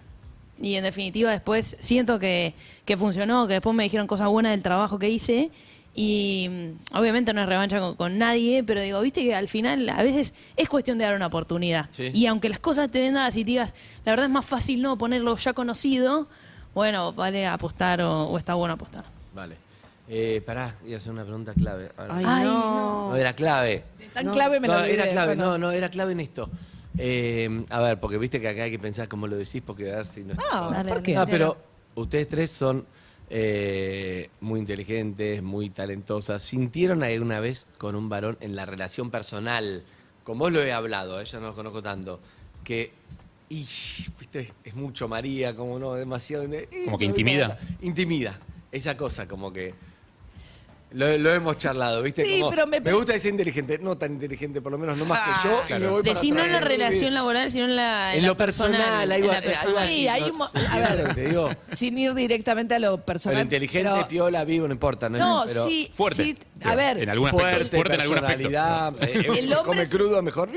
Y en definitiva después siento que, que funcionó, que después me dijeron cosas buenas del trabajo que hice. Y mm, obviamente no es revancha con, con nadie, pero digo, viste que al final a veces es cuestión de dar una oportunidad. Sí. Y aunque las cosas te den dadas y te digas, la verdad es más fácil no ponerlo ya conocido, bueno, vale apostar o, o está bueno apostar. Vale. Eh, pará, iba a hacer una pregunta clave. Ahora. Ay, Ay, no. No, era clave. Tan clave me no, lo olvidé. era clave, Bueno. no, no, era clave en esto. Eh, a ver, porque viste que acá hay que pensar cómo lo decís, porque a ver si no No, Dale, ¿por qué? No, pero ustedes tres son eh, muy inteligentes, muy talentosas. ¿Sintieron alguna vez con un varón en la relación personal? Con vos lo he hablado, eh, yo no lo conozco tanto. Que, y, viste, es mucho María, como no, demasiado. eh, Como que intimida. Intimida. Esa cosa, como que. Lo, lo hemos charlado, ¿viste? Sí, Como, pero me- gusta decir inteligente, no tan inteligente, por lo menos no más que yo, y Claro. me voy para Decí no en la relación laboral, sino en la. En la lo personal, en así, Sí, hay un Sí, a ver. te digo. Sin ir directamente a lo personal. Pero inteligente, pero- piola, vivo, no importa. No, No, pero sí, Fuerte. sí. A ver, En algún aspecto. fuerte, Fuerte en algún aspecto. eh, El eh, hombre come crudo, mejor.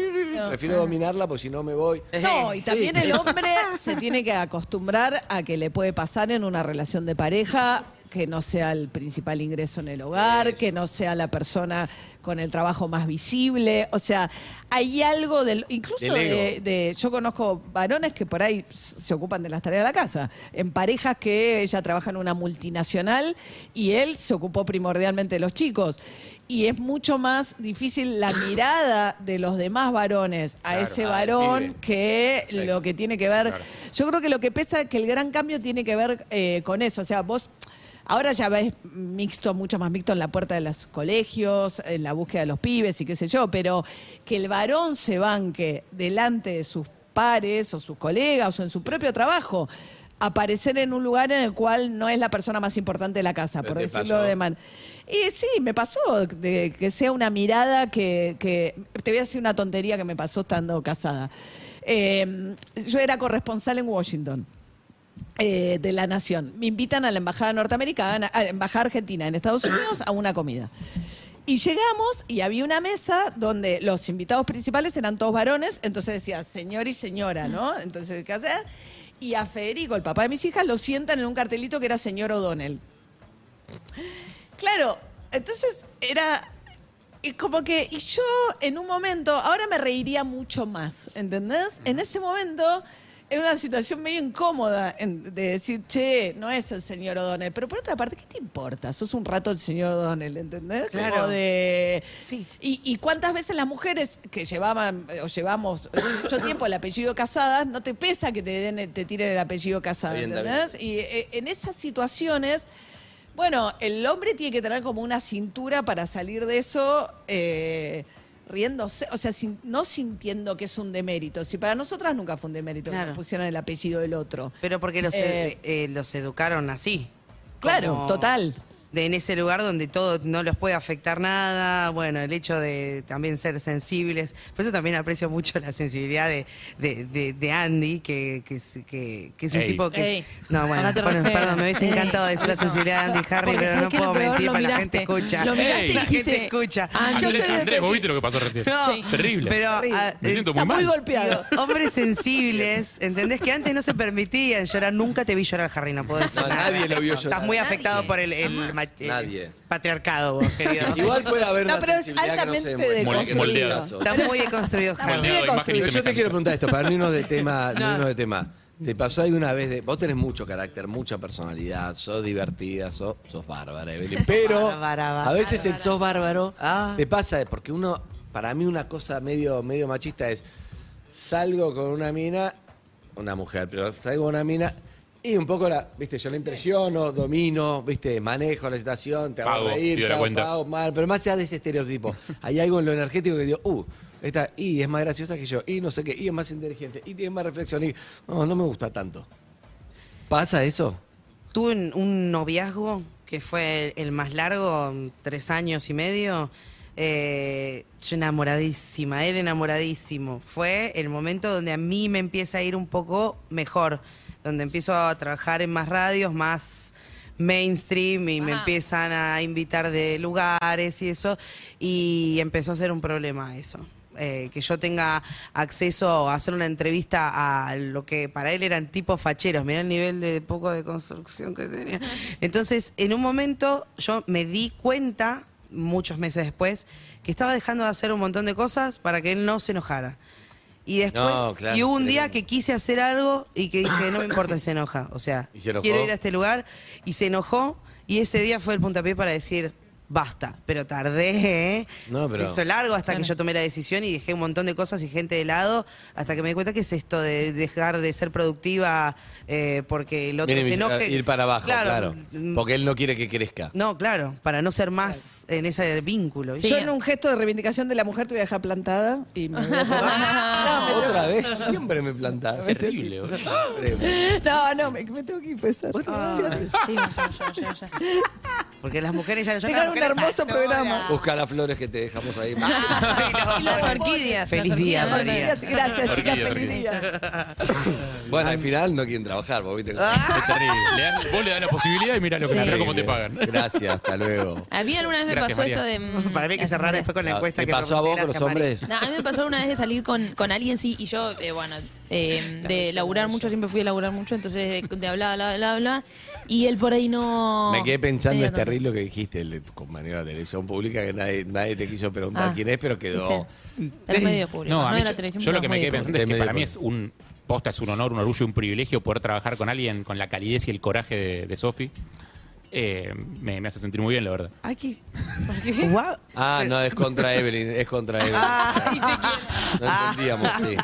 Prefiero dominarla, porque si no me voy. No, y también el hombre se tiene que acostumbrar a que le puede pasar en una relación de pareja que no sea el principal ingreso en el hogar, Eso. que no sea la persona con el trabajo más visible. O sea, hay algo del. Incluso de, de- Yo conozco varones que por ahí se ocupan de las tareas de la casa. En parejas que ella trabaja en una multinacional y él se ocupó primordialmente de los chicos. Y es mucho más difícil la mirada de los demás varones a Claro, ese varón que Perfecto. lo que tiene que ver. Claro. Yo creo que lo que pesa es que el gran cambio tiene que ver eh, con eso. O sea, vos ahora ya ves mixto, mucho más mixto en la puerta de los colegios, en la búsqueda de los pibes y qué sé yo, pero que el varón se banque delante de sus pares o sus colegas o en su propio trabajo. Aparecer en un lugar en el cual no es la persona más importante de la casa, Pero por decirlo pasó. de man. Y sí, me pasó de que sea una mirada que, que- Te voy a decir una tontería que me pasó estando casada. Eh, yo era corresponsal en Washington. Eh, de la Nación. Me invitan a la Embajada Norteamericana, a la Embajada Argentina en Estados Unidos a una comida. Y llegamos y había una mesa donde los invitados principales eran todos varones, entonces decía señor y señora, ¿no? Entonces, ¿qué hacer? Y a Federico, el papá de mis hijas, lo sientan en un cartelito que era señor O'Donnell. Claro, entonces era y como que, y yo en un momento, ahora me reiría mucho más, ¿entendés? En ese momento era una situación medio incómoda en- de decir, che, no es el señor O'Donnell, pero por otra parte, ¿qué te importa? Sos un rato el señor O'Donnell, ¿entendés? Claro. Como de... Sí. Y, y cuántas veces las mujeres que llevaban o llevamos mucho tiempo el apellido Casadas, no te pesa que te, den, te tiren el apellido Casada, Está bien, está ¿entendés? Y eh, en esas situaciones, bueno, el hombre tiene que tener como una cintura para salir de eso eh, riéndose, o sea, sin- no sintiendo que es un demérito. Si para nosotras nunca fue un demérito que nos pusieran el apellido del otro. Pero porque los, Eh, eh, los educaron así. Claro, Como total. De en ese lugar donde todo no los puede afectar nada, bueno, el hecho de también ser sensibles. Por eso también aprecio mucho la sensibilidad de, de, de- de Andy, que, que, es, que, que es un Ey. tipo que... Ey, no, bueno, perdón, me hubiese encantado decir la sensibilidad de Andy Harry, Porque pero ¿sabes no puedo peor? mentir, porque la gente escucha. Lo miraste y. La gente escucha. "Ah, Yo Andrés, soy de- Andrés, ¿vos viste lo que pasó recién? No, Sí. Terrible. Pero, Terrible. ah, Me siento Está muy muy mal. golpeado. Digo, hombres sensibles, ¿entendés? Que antes no se permitían llorar. Nunca te vi llorar, Harry, no puedo decir No, nada. nadie lo vio llorar. Estás muy afectado Nadie. por el, el Nadie. patriarcado, vos, querido. Igual puede haber No, una pero es sensibilidad que no se altamente deconstruido. Está muy deconstruido, Está imagen y. Yo te semejanza. quiero preguntar esto, para no irnos de tema, no No. irnos de tema. ¿Te pasó alguna vez de.? Vos tenés mucho carácter, mucha personalidad, sos divertida, sos, sos bárbara, Evelyn. Pero Bárbara, a veces el sos bárbaro Ah. te pasa, porque uno, para mí, una cosa medio, medio machista es: salgo con una mina, una mujer, pero salgo con una mina. Y un poco la, viste, yo la impresiono, domino, viste, manejo la situación, te hago Pago, reír, pido te la hago cuenta. pago, mal, pero más allá de ese estereotipo, hay algo en lo energético que digo, uh, esta, y es más graciosa que yo, y no sé qué, y es más inteligente, y tiene más reflexión, y no, no me gusta tanto. ¿Pasa eso? Tuve un, un noviazgo que fue el más largo, tres años y medio. Eh, yo enamoradísima, él enamoradísimo. Fue el momento donde a mí me empieza a ir un poco mejor, donde empiezo a trabajar en más radios, más mainstream y me Ajá. empiezan a invitar de lugares y eso. Y empezó a ser un problema eso. Eh, que yo tenga acceso a hacer una entrevista a lo que para él eran tipos facheros. Mirá el nivel de poco de construcción que tenía. Entonces, en un momento yo me di cuenta, muchos meses después, que estaba dejando de hacer un montón de cosas para que él no se enojara. Y después, No, claro, y hubo un día tremendo. que quise hacer algo y que dije, no me importa si se enoja. O sea, ¿Y se enojó? quiero ir a este lugar. Y se enojó y ese día fue el puntapié para decir, basta. Pero tardé, ¿eh? No, pero- Se hizo largo hasta que yo tomé la decisión y dejé un montón de cosas y gente de lado hasta que me di cuenta que es esto de dejar de ser productiva eh, porque el otro Viene se enoje. ir para abajo, claro. mm, Porque él no quiere que crezca. No, claro, para no ser más en ese vínculo. Sí. Yo en un gesto de reivindicación de la mujer te voy a dejar plantada y me voy a poner- Otra vez, siempre me plantás. Terrible. No, no, me, me tengo que empezar. Sí, ya, ya, ya, ya. Porque las mujeres ya no son un hermoso programa. Busca las flores que te dejamos ahí. Y las orquídeas. Feliz las día, orquídeas. María. Gracias, gracias, chicas, Orquídea, feliz día. Bueno, al final no quieren trabajar, vos viste. Es terrible. Le das- vos le das la posibilidad y mira lo que Sí. mirá cómo te pagan. Gracias, hasta luego. A mí alguna vez me Gracias, pasó María. esto de... mm, Para mí hay que hace cerrar después con la encuesta ¿Te que pasó a vos con los hombres? No, a mí me pasó una vez de salir con, con alguien, sí, y yo, eh, bueno, eh, de laburar mucho, siempre fui a laburar mucho, entonces de, de hablar, bla, bla, bla, y él por ahí no... Me quedé pensando, es terrible lo que dijiste, el de tu compañero de televisión pública, que nadie, nadie te quiso preguntar Ah, quién es, pero quedó. Era medio público, No, no, a mí de la yo, televisión. yo lo que me quedé pensando De es que para mí público. es un posta, es un honor, un orgullo, un privilegio poder trabajar con alguien con la calidez y el coraje de, de Sofi. Eh, me, me hace sentir muy bien, la verdad. Ay, ¿qué? Guau. Ah, no, es contra Evelyn, es contra Evelyn. No entendíamos, sí.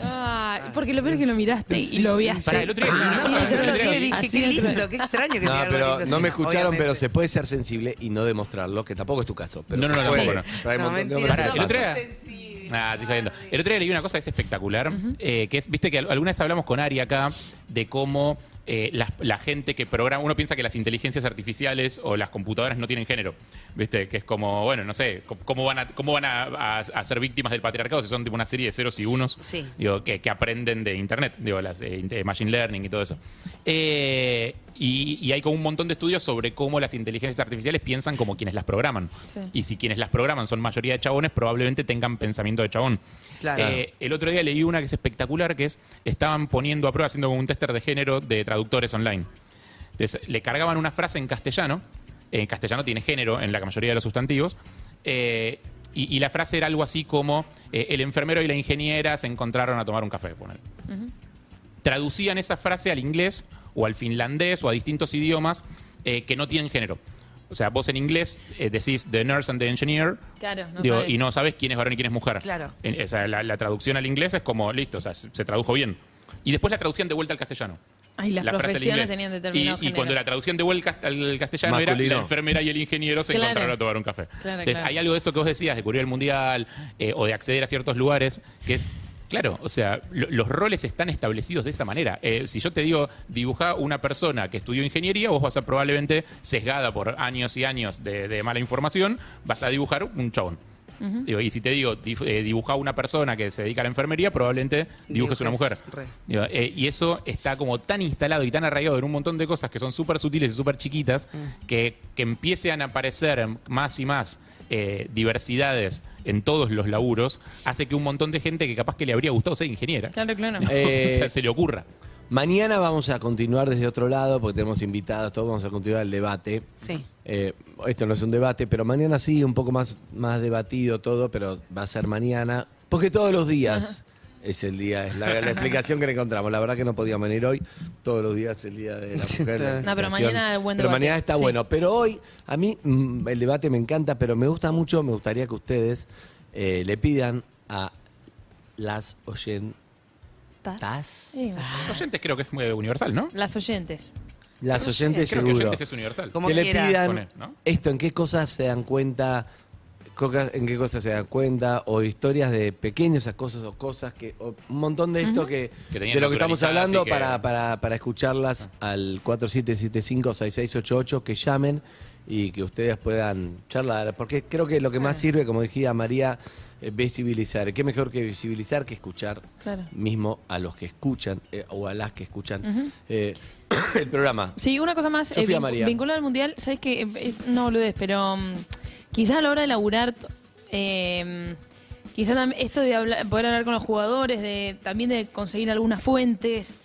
Ah, porque lo peor es que lo miraste y lo viaste. Pará, el otro día- Así el de otro día- cruel. Sí, dije, Así qué de cruel. lindo, qué extraño que No, pero no me escucharon, obviamente. pero se puede ser sensible y no demostrarlo, que tampoco es tu caso. Pero No, no, se no, puede. tampoco Pero hay un No, montón de mentira, hombres Pará, que el otro pasa. día- Ah, estoy jodiendo. El otro día leí una cosa que es espectacular, eh, que es, viste que al- alguna vez hablamos con Ari acá de cómo eh, la, la gente que programa, uno piensa que las inteligencias artificiales o las computadoras no tienen género, viste, que es como, bueno, no sé, cómo van a, cómo van a, a- a ser víctimas del patriarcado si son tipo una serie de ceros y unos, Sí. digo, que, que aprenden de internet, digo, las eh, machine learning y todo eso. Eh, y, y hay como un montón de estudios sobre cómo las inteligencias artificiales piensan como quienes las programan. Sí. Y si quienes las programan son mayoría de chabones, probablemente tengan pensamiento de chabón. Claro. Eh, el otro día leí una que es espectacular, que es, estaban poniendo a prueba, haciendo como un de género de traductores online. Entonces, le cargaban una frase en castellano, en castellano tiene género en la mayoría de los sustantivos, eh, y, y la frase era algo así como, eh, el enfermero y la ingeniera se encontraron a tomar un café, ponele. Traducían esa frase al inglés o al finlandés o a distintos idiomas eh, que no tienen género. O sea, vos en inglés eh, decís the nurse and the engineer, Claro, no digo, sabes. y no sabes quién es varón y quién es mujer. Claro. En- sea, la, la traducción al inglés es como, listo, o sea, se se tradujo bien. Y después la traducían de vuelta al castellano. Ay, las La profesiones tenían y, determinado y cuando la traducción de vuelta al castellano Masculino. era la enfermera y el ingeniero se Claro. encontraron a tomar un café. Claro, Entonces, claro. hay algo de eso que vos decías, de cubrir el mundial eh, o de acceder a ciertos lugares, que es. Claro, o sea, lo- los roles están establecidos de esa manera. Eh, si yo te digo, dibuja una persona que estudió ingeniería, vos vas a probablemente, sesgada por años y años de, de mala información, vas a dibujar un chabón. Digo, y si te digo, dif- eh, dibuja una persona que se dedica a la enfermería, probablemente dibujes una Dibujes, mujer. re. Digo, eh, y eso está como tan instalado y tan arraigado en un montón de cosas que son súper sutiles y súper chiquitas, que, que empiecen a aparecer más y más eh, diversidades en todos los laburos, hace que un montón de gente que capaz que le habría gustado ser ingeniera, Claro, claro. Eh, o sea, se le ocurra. Mañana vamos a continuar desde otro lado, porque tenemos invitados, todos vamos a continuar el debate. Sí. Eh, esto no es un debate, pero mañana sí, un poco más, más debatido todo, pero va a ser mañana, porque todos los días es el día, es la, la explicación que le encontramos. La verdad que no podíamos venir hoy, todos los días es el día de la mujer. la No, pero mañana buen Pero debate. mañana está Sí. bueno. Pero hoy, a mí mm, el debate me encanta, pero me gusta mucho, me gustaría que ustedes eh, le pidan a las oyentas, Sí, Oyentes creo que es muy universal, ¿no? Las oyentes. las oyentes Creo que seguro. oyentes es universal. Como que le quiera. pidan Pone, ¿no? esto, en qué cosas se dan cuenta, coca- en qué cosas se dan cuenta, o historias de pequeñas cosas o cosas que, o un montón de esto que, Que tenían de lo que estamos hablando que- para, para, para escucharlas al 4775-6688, que llamen y que ustedes puedan charlar, porque creo que lo que más sirve, como decía María, visibilizar. ¿Qué mejor que visibilizar que escuchar Claro. mismo a los que escuchan eh, o a las que escuchan eh, el programa? Sí, una cosa más, Sofía eh, María. vinculada al mundial, sabes que no boludez, pero mm, quizás a la hora de laburar, eh, quizás esto de hablar- poder hablar con los jugadores, de también de conseguir algunas fuentes.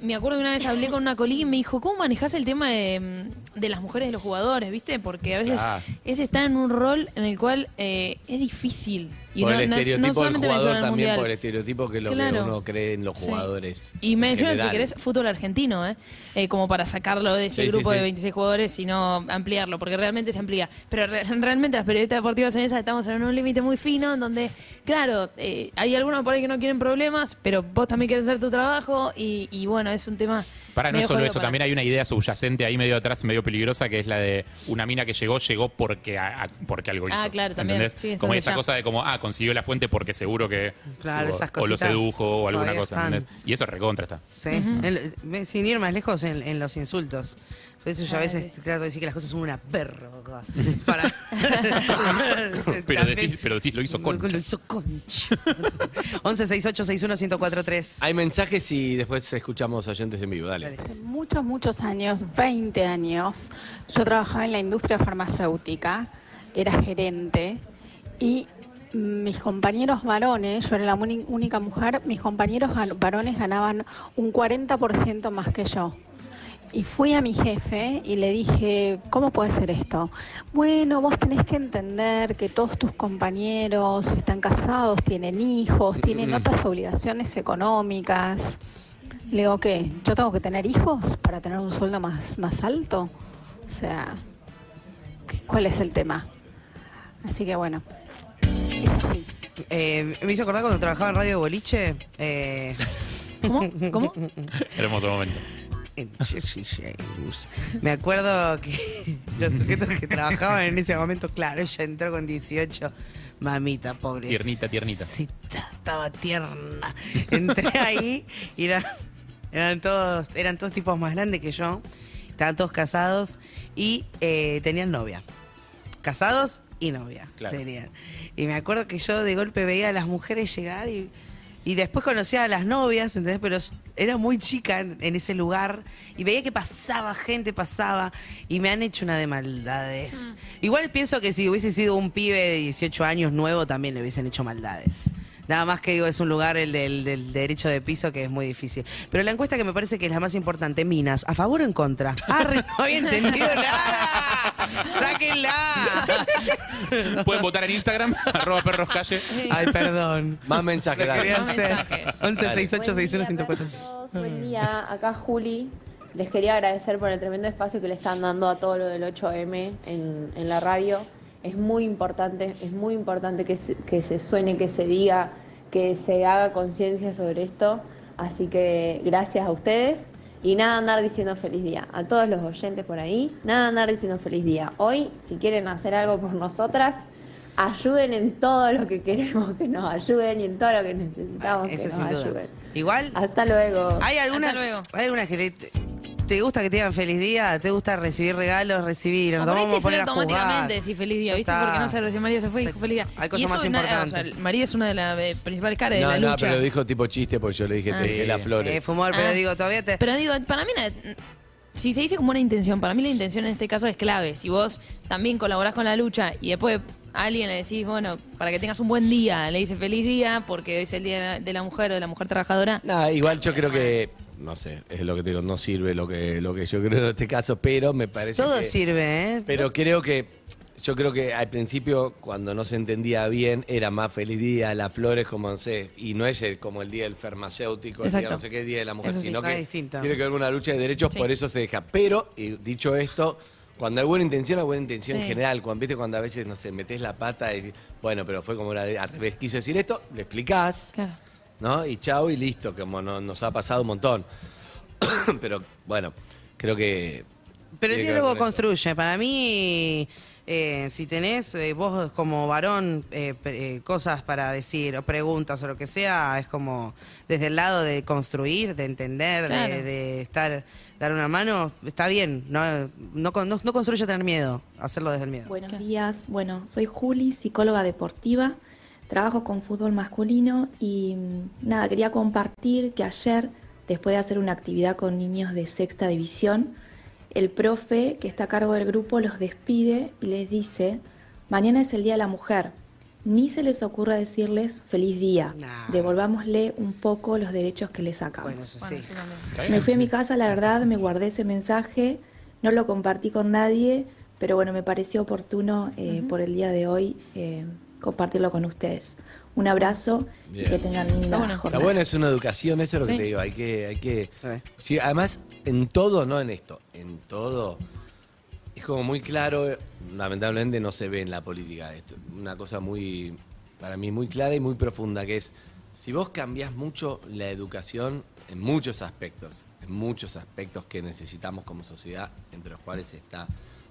Me acuerdo que una vez hablé con una colega y me dijo, ¿cómo manejás el tema de, mm, de las mujeres de los jugadores? ¿Viste? Porque a veces es estar en un rol en el cual eh, es difícil. Por no- el no es- no estereotipo del jugador, también por el estereotipo que lo que uno cree en los Sí. jugadores. Y en mencionan, si querés, fútbol argentino, ¿eh? Eh, como para sacarlo de ese Sí, sí, grupo sí. de 26 jugadores y no ampliarlo, porque realmente se amplía. Pero re- realmente las periodistas deportivas en esa estamos en un límite muy fino, en donde, claro, eh, hay algunos por ahí que no quieren problemas, pero vos también querés hacer tu trabajo y, y bueno, es un tema... Para no es solo eso, para- también hay una idea subyacente ahí medio atrás, medio peligrosa, que es la de una mina que llegó, llegó porque, a- a- porque algo hizo. Ah, claro, también. Sí, como es esa ya. cosa de como, ah, consiguió la fuente porque seguro que. Claro, tipo, esas O lo sedujo o alguna cosa. Y eso es recontra está. Sí. Sin ir más lejos en, en los insultos. Por eso yo a veces trato de decir que las cosas son una perra. Para... Pero decís, pero decís, lo hizo con. Lo hizo concha. 11 68 61 1043. Hay mensajes y después escuchamos oyentes en vivo. Dale. Hace muchos, muchos años, 20 años, yo trabajaba en la industria farmacéutica, era gerente y mis compañeros varones, yo era la única mujer, mis compañeros varones ganaban un 40% más que yo. Y fui a mi jefe y le dije, ¿cómo puede ser esto? Bueno, vos tenés que entender que todos tus compañeros están casados, tienen hijos, tienen otras obligaciones económicas. Le digo, ¿qué? ¿Yo tengo que tener hijos para tener un sueldo más, más alto? O sea, ¿qué- ¿cuál es el tema? Así que bueno. Eh, me hizo acordar cuando trabajaba en Radio Boliche. Eh, ¿Cómo? ¿Cómo? Hermoso momento. en Jesse James. Me acuerdo que los sujetos que trabajaban en ese momento, claro, ella entró con 18. Mamita, pobre. Tiernita, tiernita. Estaba tierna. Entré ahí y era- eran todos, eran todos tipos más grandes que yo. Estaban todos casados y eh, tenían novia. Casados y novia. Claro. Tenían. Y me acuerdo que yo de golpe veía a las mujeres llegar y, y después conocía a las novias, ¿entendés? Pero era muy chica en, en ese lugar y veía que pasaba gente, pasaba y me han hecho una de maldades. Igual pienso que si hubiese sido un pibe de 18 años nuevo también le hubiesen hecho maldades. Nada más que digo, es un lugar el del, del derecho de piso que es muy difícil. Pero la encuesta que me parece que es la más importante, Minas, ¿a favor o en contra? ¡Arre! No había entendido nada. ¡Sáquenla! Pueden votar en Instagram, arroba perros calle. Ay, perdón. Más mensajes, dale. quería Más hacer. mensajes. 11 68 61 Buen día para 104. todos, Buen día, acá Juli. Les quería agradecer por el tremendo espacio que le están dando a todo lo del 8M en, en la radio. Es muy importante, es muy importante que se, que se suene, que se diga, que se haga conciencia sobre esto. Así que gracias a ustedes. Y nada andar diciendo feliz día. A todos los oyentes por ahí, nada andar diciendo feliz día. Hoy, si quieren hacer algo por nosotras, ayuden en todo lo que queremos que nos ayuden y en todo lo que necesitamos que Eso nos sin duda. ayuden. Igual, Hasta luego. ¿hay alguna, Hasta luego. hay algunas que le- te, gusta que te digan feliz día? ¿Te gusta recibir regalos? Recibir. O Nos por ahí vamos a te poner a automáticamente decir feliz día, Ya ¿viste? está. Porque no sé, recién María se fue y dijo feliz día. Hay cosas más importantes. o sea, María es una de las eh, principales caras de No, la no, lucha. pero dijo tipo chiste porque yo le dije, Ah. te dejé las flores. Eh, fumor, pero Ah. digo, todavía te... Pero digo, para mí, si se dice como una intención, para mí la intención en este caso es clave. Si vos también colaborás con la lucha y después a alguien le decís, bueno, para que tengas un buen día, le dices feliz día porque es el día de la, mujer o de la mujer trabajadora. Nada, igual yo creo que, no sé, es lo que te digo, no sirve lo que, lo que yo creo en este caso, pero me parece Todo que- sirve, ¿eh? Pero creo que, yo creo que al principio, cuando no se entendía bien, era más feliz día, las flores, como no sé, y no es el- como el día del farmacéutico, el día no sé qué día de la mujer, Eso sino que distinto. tiene que con una lucha de derechos, Sí. por eso se deja. Pero, y dicho esto, cuando hay buena intención, hay buena intención en general. Cuando viste cuando a veces, no sé, metes la pata y decís, bueno, pero fue como la al revés, quiso decir esto, le explicás, Claro. ¿No? Y chao y listo, como no- nos ha pasado un montón. pero bueno, creo que. Pero el tiene que ver diálogo con eso. construye. Para mí, eh, si tenés eh, vos como varón eh, pre- eh, cosas para decir o preguntas o lo que sea, es como desde el lado de construir, de entender, Claro. de, de estar, dar una mano, está bien, no, no, con- no, no construye tener miedo, hacerlo desde el miedo. Buenos días, bueno, soy Juli, psicóloga deportiva, trabajo con fútbol masculino y mm, nada, quería compartir que ayer, después de hacer una actividad con niños de sexta división, el profe que está a cargo del grupo los despide y les dice, mañana es el Día de la Mujer, ni se les ocurra decirles feliz día, Nah. devolvámosle un poco los derechos que les sacamos. Bueno, eso sí. eso también. ¿Está Me fui a mi casa, la verdad, me guardé ese mensaje, no lo compartí con nadie, pero bueno, me pareció oportuno eh, por el día de hoy eh, compartirlo con ustedes. Un abrazo Bien. y que tengan linda bueno. jornada. Está bueno, es una educación, eso es lo que Sí. te digo. Hay que, hay que. Sí. Además, en todo, no en esto, en todo. Es como muy claro, lamentablemente no se ve en la política esto. Una cosa muy, para mí, muy clara y muy profunda, que es, si vos cambiás mucho la educación en muchos aspectos, en muchos aspectos que necesitamos como sociedad, entre los cuales está,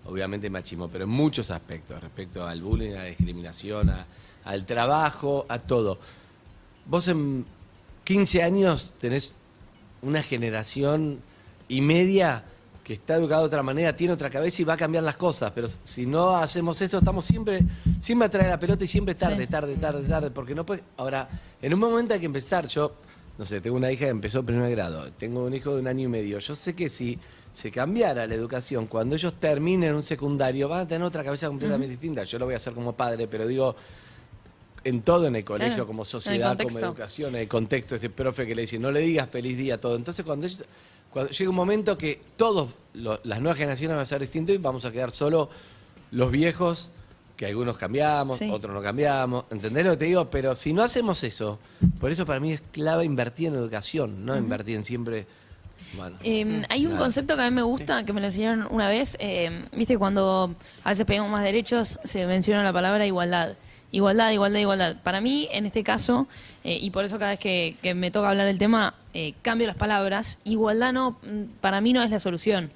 obviamente, machismo, pero en muchos aspectos, respecto al bullying, a la discriminación, a- al trabajo, a todo. Vos en 15 años tenés una generación y media que está educada de otra manera, tiene otra cabeza y va a cambiar las cosas. Pero si no hacemos eso, estamos siempre, siempre a traer la pelota y siempre tarde, Sí. tarde, tarde, tarde, porque no puede. Ahora, en un momento hay que empezar. Yo, no sé, tengo una hija que empezó primer grado, tengo un hijo de un año y medio. Yo sé que si se cambiara la educación, cuando ellos terminen un secundario, van a tener otra cabeza completamente distinta. Yo lo voy a hacer como padre, pero digo, en todo en el colegio, Claro, como sociedad, como educación, en el contexto, este profe que le dice, no le digas feliz día, todo. Entonces, cuando, ellos- cuando llega un momento que todos lo- las nuevas generaciones van a ser distintos y vamos a quedar solo los viejos, que algunos cambiamos, Sí. otros no cambiamos, ¿entendés lo que te digo? Pero si no hacemos eso, por eso para mí es clave invertir en educación, no invertir en siempre... Bueno, Eh, hay un Nada. concepto que a mí me gusta, que me lo enseñaron una vez. eh, Viste, cuando a veces pedimos más derechos, se menciona la palabra igualdad. Igualdad, igualdad, igualdad. Para mí, en este caso, eh, y por eso cada vez que, que me toca hablar el tema, eh, cambio las palabras. Igualdad no, mm, para mí no es la solución.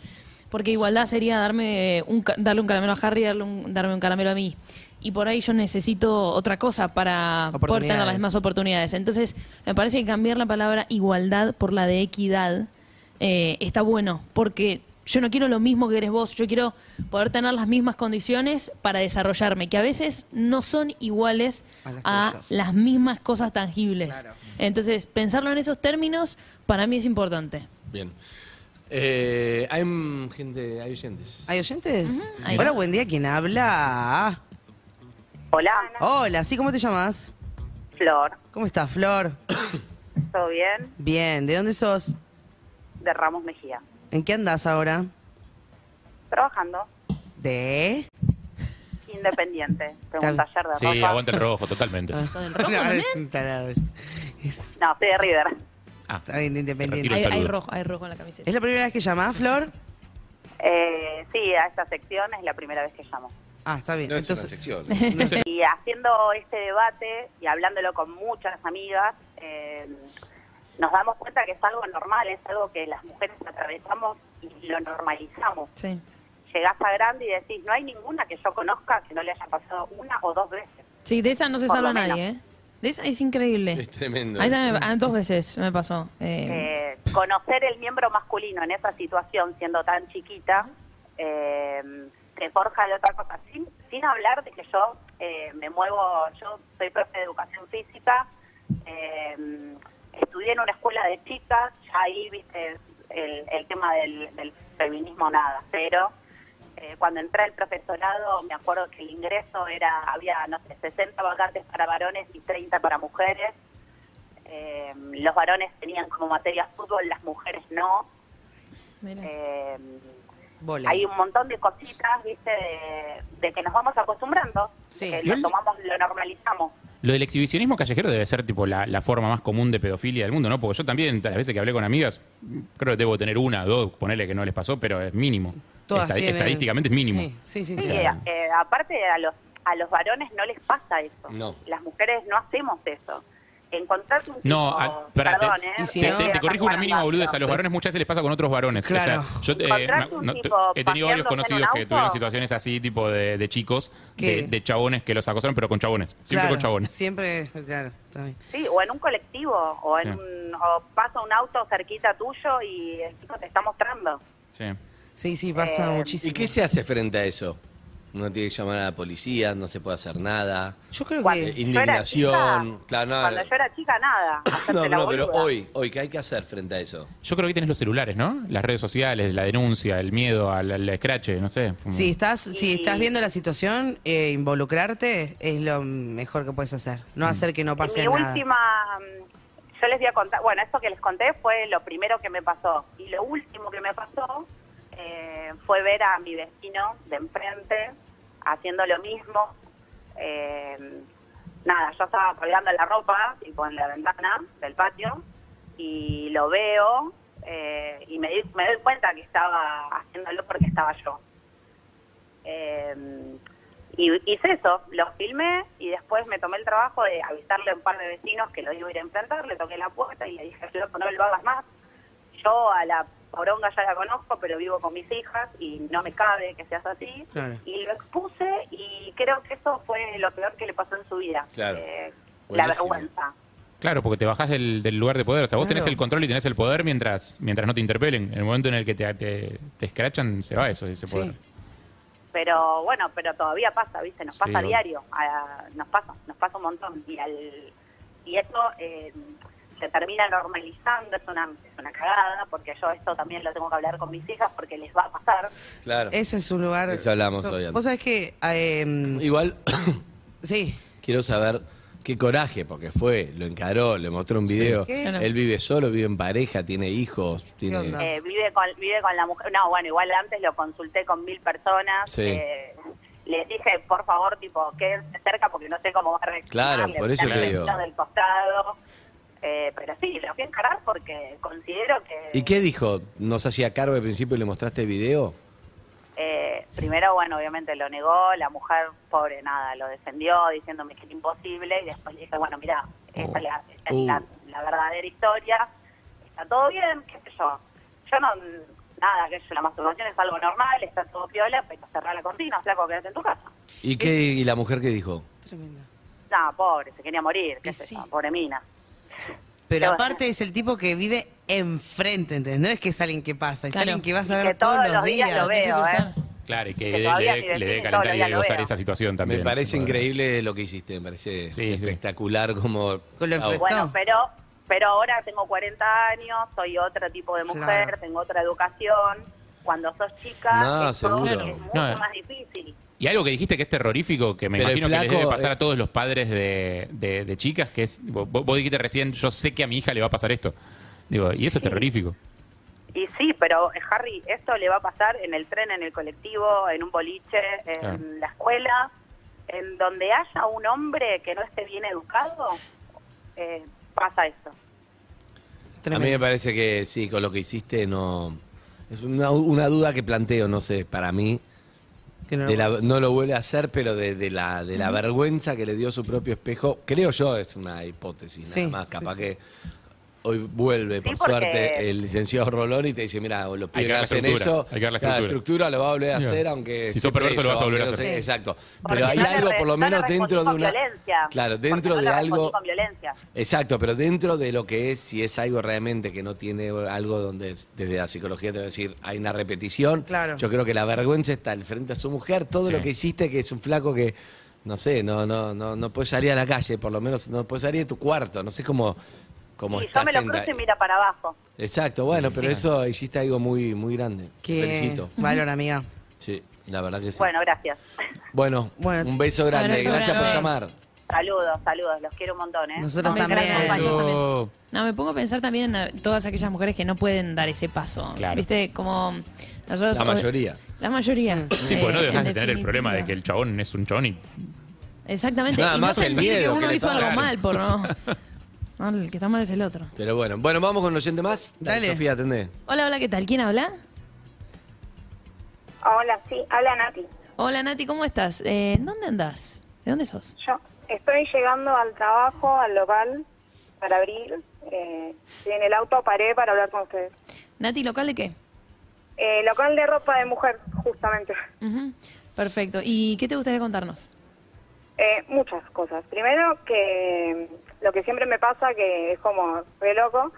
Porque igualdad sería darme un, ca- darle un caramelo a Harry y darle un- darme un caramelo a mí. Y por ahí yo necesito otra cosa para poder tener las mismas oportunidades. Entonces, me parece que cambiar la palabra igualdad por la de equidad eh, está bueno, porque yo no quiero lo mismo que eres vos, yo quiero poder tener las mismas condiciones para desarrollarme, que a veces no son iguales A las a tuyas. las mismas cosas tangibles. Claro. Entonces, pensarlo en esos términos para mí es importante. bien. Eh, hay mm, gente, hay oyentes. ¿Hay oyentes? Ahí Hola, va. buen día, ¿quién habla? Hola, Hola, ¿sí? ¿Cómo te llamas? Flor. ¿Cómo estás, Flor? ¿Todo bien? Bien, ¿de dónde sos? De Ramos Mejía. ¿En qué andás ahora? Trabajando. ¿De? Independiente. Tengo Está un taller de Sí, ropa. aguanta el rojo, totalmente. ¿Sos del rojo No, también? es un tarado. No, soy de River. Ah, Está bien, de independiente. Hay, hay rojo, hay rojo en la camiseta. ¿Es la primera vez que llamás, Flor? Eh, sí, a esta sección es la primera vez que llamo. Ah, está bien. No es una Entonces, sección. Y haciendo este debate y hablándolo con muchas amigas, eh, nos damos cuenta que es algo normal, es algo que las mujeres atravesamos y lo normalizamos. Sí. Llegás a grande y decís, no hay ninguna que yo conozca que no le haya pasado una o dos veces. Sí, de esa no se Por salva lo menos. nadie, ¿eh? Esa es increíble. Es tremendo. Ahí también, ah, dos veces me pasó. Eh, Eh, conocer el miembro masculino en esa situación, siendo tan chiquita, eh, te forja de otra cosa. Sin, sin hablar de que yo eh, me muevo, yo soy profe de educación física, eh, estudié en una escuela de chicas, ya ahí viste el, el tema del, del feminismo nada, pero eh, cuando entré al profesorado me acuerdo que el ingreso era, había, no sé, 60 vacantes para varones y 30 para mujeres. Eh, los varones tenían como materia fútbol, las mujeres no. mira. Eh, hay un montón de cositas, viste, de, de que nos vamos acostumbrando, Sí. que lo tomamos, lo normalizamos. Lo del exhibicionismo callejero debe ser tipo la, la forma más común de pedofilia del mundo, ¿no? Porque yo también, las veces que hablé con amigas, creo que debo tener una, dos, ponerle que no les pasó, pero es mínimo. Todas Estadi- tienen- Estadísticamente es mínimo. Sí, sí, sí. Eh, eh, aparte a los a los varones no les pasa eso. No. Las mujeres no hacemos eso. encontrarte un tipo, No, a- pará, perdón, te, ¿eh? y si te- no- te- te corrijo una mínima boludez. A los varones muchas veces les pasa con otros varones. Claro. O sea, yo eh, no, he tenido varios conocidos que tuvieron situaciones así, tipo de, de chicos, de, de chabones que los acosaron, pero con chabones. Siempre Claro, con chabones. Siempre, claro. Sí, o en un colectivo, o, en Sí. un, o pasa un auto cerquita tuyo y el tipo te está mostrando. Sí. Sí, sí, pasa Eh, muchísimo. ¿Y qué se hace frente a eso? Uno tiene que llamar a la policía, no se puede hacer nada. Yo creo Cuando que... Indignación, chica- claro, no, Cuando yo era chica, nada. No, no, pero hoy, hoy, ¿qué hay que hacer frente a eso? Yo creo que tenés los celulares, ¿no? Las redes sociales, la denuncia, el miedo al, al scratch, no sé. Si estás, si Y- estás viendo la situación, eh, involucrarte es lo mejor que puedes hacer. No hacer que no pase Mi nada. última, mm, yo les voy a contar, bueno, esto que les conté fue lo primero que me pasó. Y lo último que me pasó eh, fue ver a mi vecino de enfrente haciendo lo mismo. Eh, nada, yo estaba colgando la ropa, tipo en la ventana del patio, y lo veo eh, y me, me doy cuenta que estaba haciéndolo porque estaba yo. Eh, y hice eso, lo filmé y después me tomé el trabajo de avisarle a un par de vecinos que lo iba a ir a enfrentar, le toqué la puerta y le dije, no lo hagas más. Yo a la poronga ya la conozco, pero vivo con mis hijas y no me cabe que seas así. Claro. Y lo expuse y creo que eso fue lo peor que le pasó en su vida. Claro. Eh, la vergüenza. Claro, porque te bajás del, del lugar de poder. O sea, vos Claro. tenés el control y tenés el poder mientras, mientras no te interpelen. En el momento en el que te, te, te escrachan, se va eso, ese Sí. poder. pero bueno, pero todavía pasa, ¿viste? Nos Sí, pasa a diario, a- nos pasa, nos pasa un montón. Y al y eso eh, se termina normalizando, es una, es una cagada, porque yo esto también lo tengo que hablar con mis hijas porque les va a pasar. Claro. Eso es un lugar... Eso hablamos So- hoy. Vos sabés que... eh, Igual, sí. quiero saber qué coraje, porque fue, lo encaró, le mostró un video. ¿Qué? Él vive solo, vive en pareja, tiene hijos, tiene... Eh, vive con vive con la mujer, no, bueno, igual antes lo consulté con mil personas. Sí. eh, les dije, por favor, tipo, quédense cerca porque no sé cómo va a reaccionar. Claro, por eso te digo. del costado. Eh, pero sí, lo fui a encarar porque considero que... ¿Y qué dijo? ¿No se hacía cargo al principio y le mostraste el video? Eh, primero, bueno, obviamente lo negó, la mujer, pobre, nada, lo defendió diciéndome que era imposible y después le dije, bueno, mira, esta es, la, esta es Uh. la- la verdadera historia, está todo bien, qué sé yo. Yo no, nada, que yo, la masturbación es algo normal, está todo piola, pero cerrar la cortina, flaco, quédate en tu casa. ¿Y qué y la mujer qué dijo? Tremendo. No, pobre, se quería morir, qué sé sí. yo, pobre mina. Pero aparte es el tipo que vive enfrente, ¿entendés? No es que es alguien que pasa, es Claro. alguien que vas a ver todos, todos los días días. lo veo, ¿eh? Claro, y que, Que le- todavía vecino calentar todos y los de días lo gozar veo. esa situación también. Me parece Bueno. increíble lo que hiciste, me parece Sí, sí. espectacular como... Con lo Ah. Bueno, pero pero ahora tengo 40 años, soy otro tipo de mujer, Claro. tengo otra educación. Cuando sos chica No, es, todo- seguro. es mucho No, eh. más difícil. Y algo que dijiste que es terrorífico, que me Pero el imagino que les debe pasar eh, a todos los padres de, de- de chicas, que es, vos, vos dijiste recién, yo sé que a mi hija le va a pasar esto. Digo, y eso es terrorífico. Y sí, pero eh, Harry, esto le va a pasar en el tren, en el colectivo, en un boliche, en Claro. la escuela, en donde haya un hombre que no esté bien educado, eh, pasa esto. A mí me parece que sí, con lo que hiciste no... Es una, una duda que planteo, no sé, para mí. Que no lo de la- vuelvas a no lo vuelve a hacer, pero de, de la, de la vergüenza que le dio su propio espejo, creo yo, es una hipótesis, Sí, nada más. sí, Capaz sí. que hoy vuelve, por porque- suerte, el licenciado Rolón y te dice, mira, los que pibes que hacen estructura, eso, hay que la claro, estructura. lo va a volver a hacer, aunque... si esté sos perverso, lo vas a volver a aunque no hacer. sé- Exacto. Porque Pero hay no le algo, re- por lo no le menos respondí dentro de con una... violencia, Claro, porque dentro no de algo... respondí con violencia. Exacto, pero dentro de lo que es, si es algo realmente que no tiene algo donde es- desde la psicología te va a decir hay una repetición, Claro. yo creo que la vergüenza está al frente a su mujer, todo Sí. lo que hiciste que es un flaco que, no sé, no, no, no, no puede salir a la calle, por lo menos no puede salir de tu cuarto, no sé cómo, cómo Y yo me lo cruzo y mira para abajo. Exacto, bueno, pero eso hiciste algo muy, muy grande. Que Felicito. valor, amiga. Sí, la verdad que sí. Bueno, gracias. Bueno, Bueno, un beso grande, abrazo gracias por grande. llamar. Saludos, saludos, los quiero un montón, ¿eh? Nosotros también. Eso. No, me pongo a pensar también en eh, todas aquellas mujeres que no pueden dar ese paso. Claro. ¿Viste? Como nosotros. La mayoría. La mayoría. Sí, porque no Eh, dejas en de tener el problema de que el chabón es un chabón y Exactamente. Nada y más no el sentir que miedo que uno le hizo algo mal por no. No, el que está mal es el otro. Pero bueno, bueno, vamos con un oyente más. Dale. Sofía, atendé. Hola, hola, ¿qué tal? ¿Quién habla? Hola, sí, habla Nati. Hola, Nati, ¿cómo estás? Eh, ¿Dónde andás? ¿De dónde sos? Yo estoy llegando al trabajo, al local, para abrir. Eh, en el auto, paré para hablar con ustedes. Nati, ¿local de qué? Eh, local de ropa de mujer, justamente. Ujú. Perfecto. ¿Y qué te gustaría contarnos? Eh, muchas cosas. Primero, que lo que siempre me pasa, que es como re loco,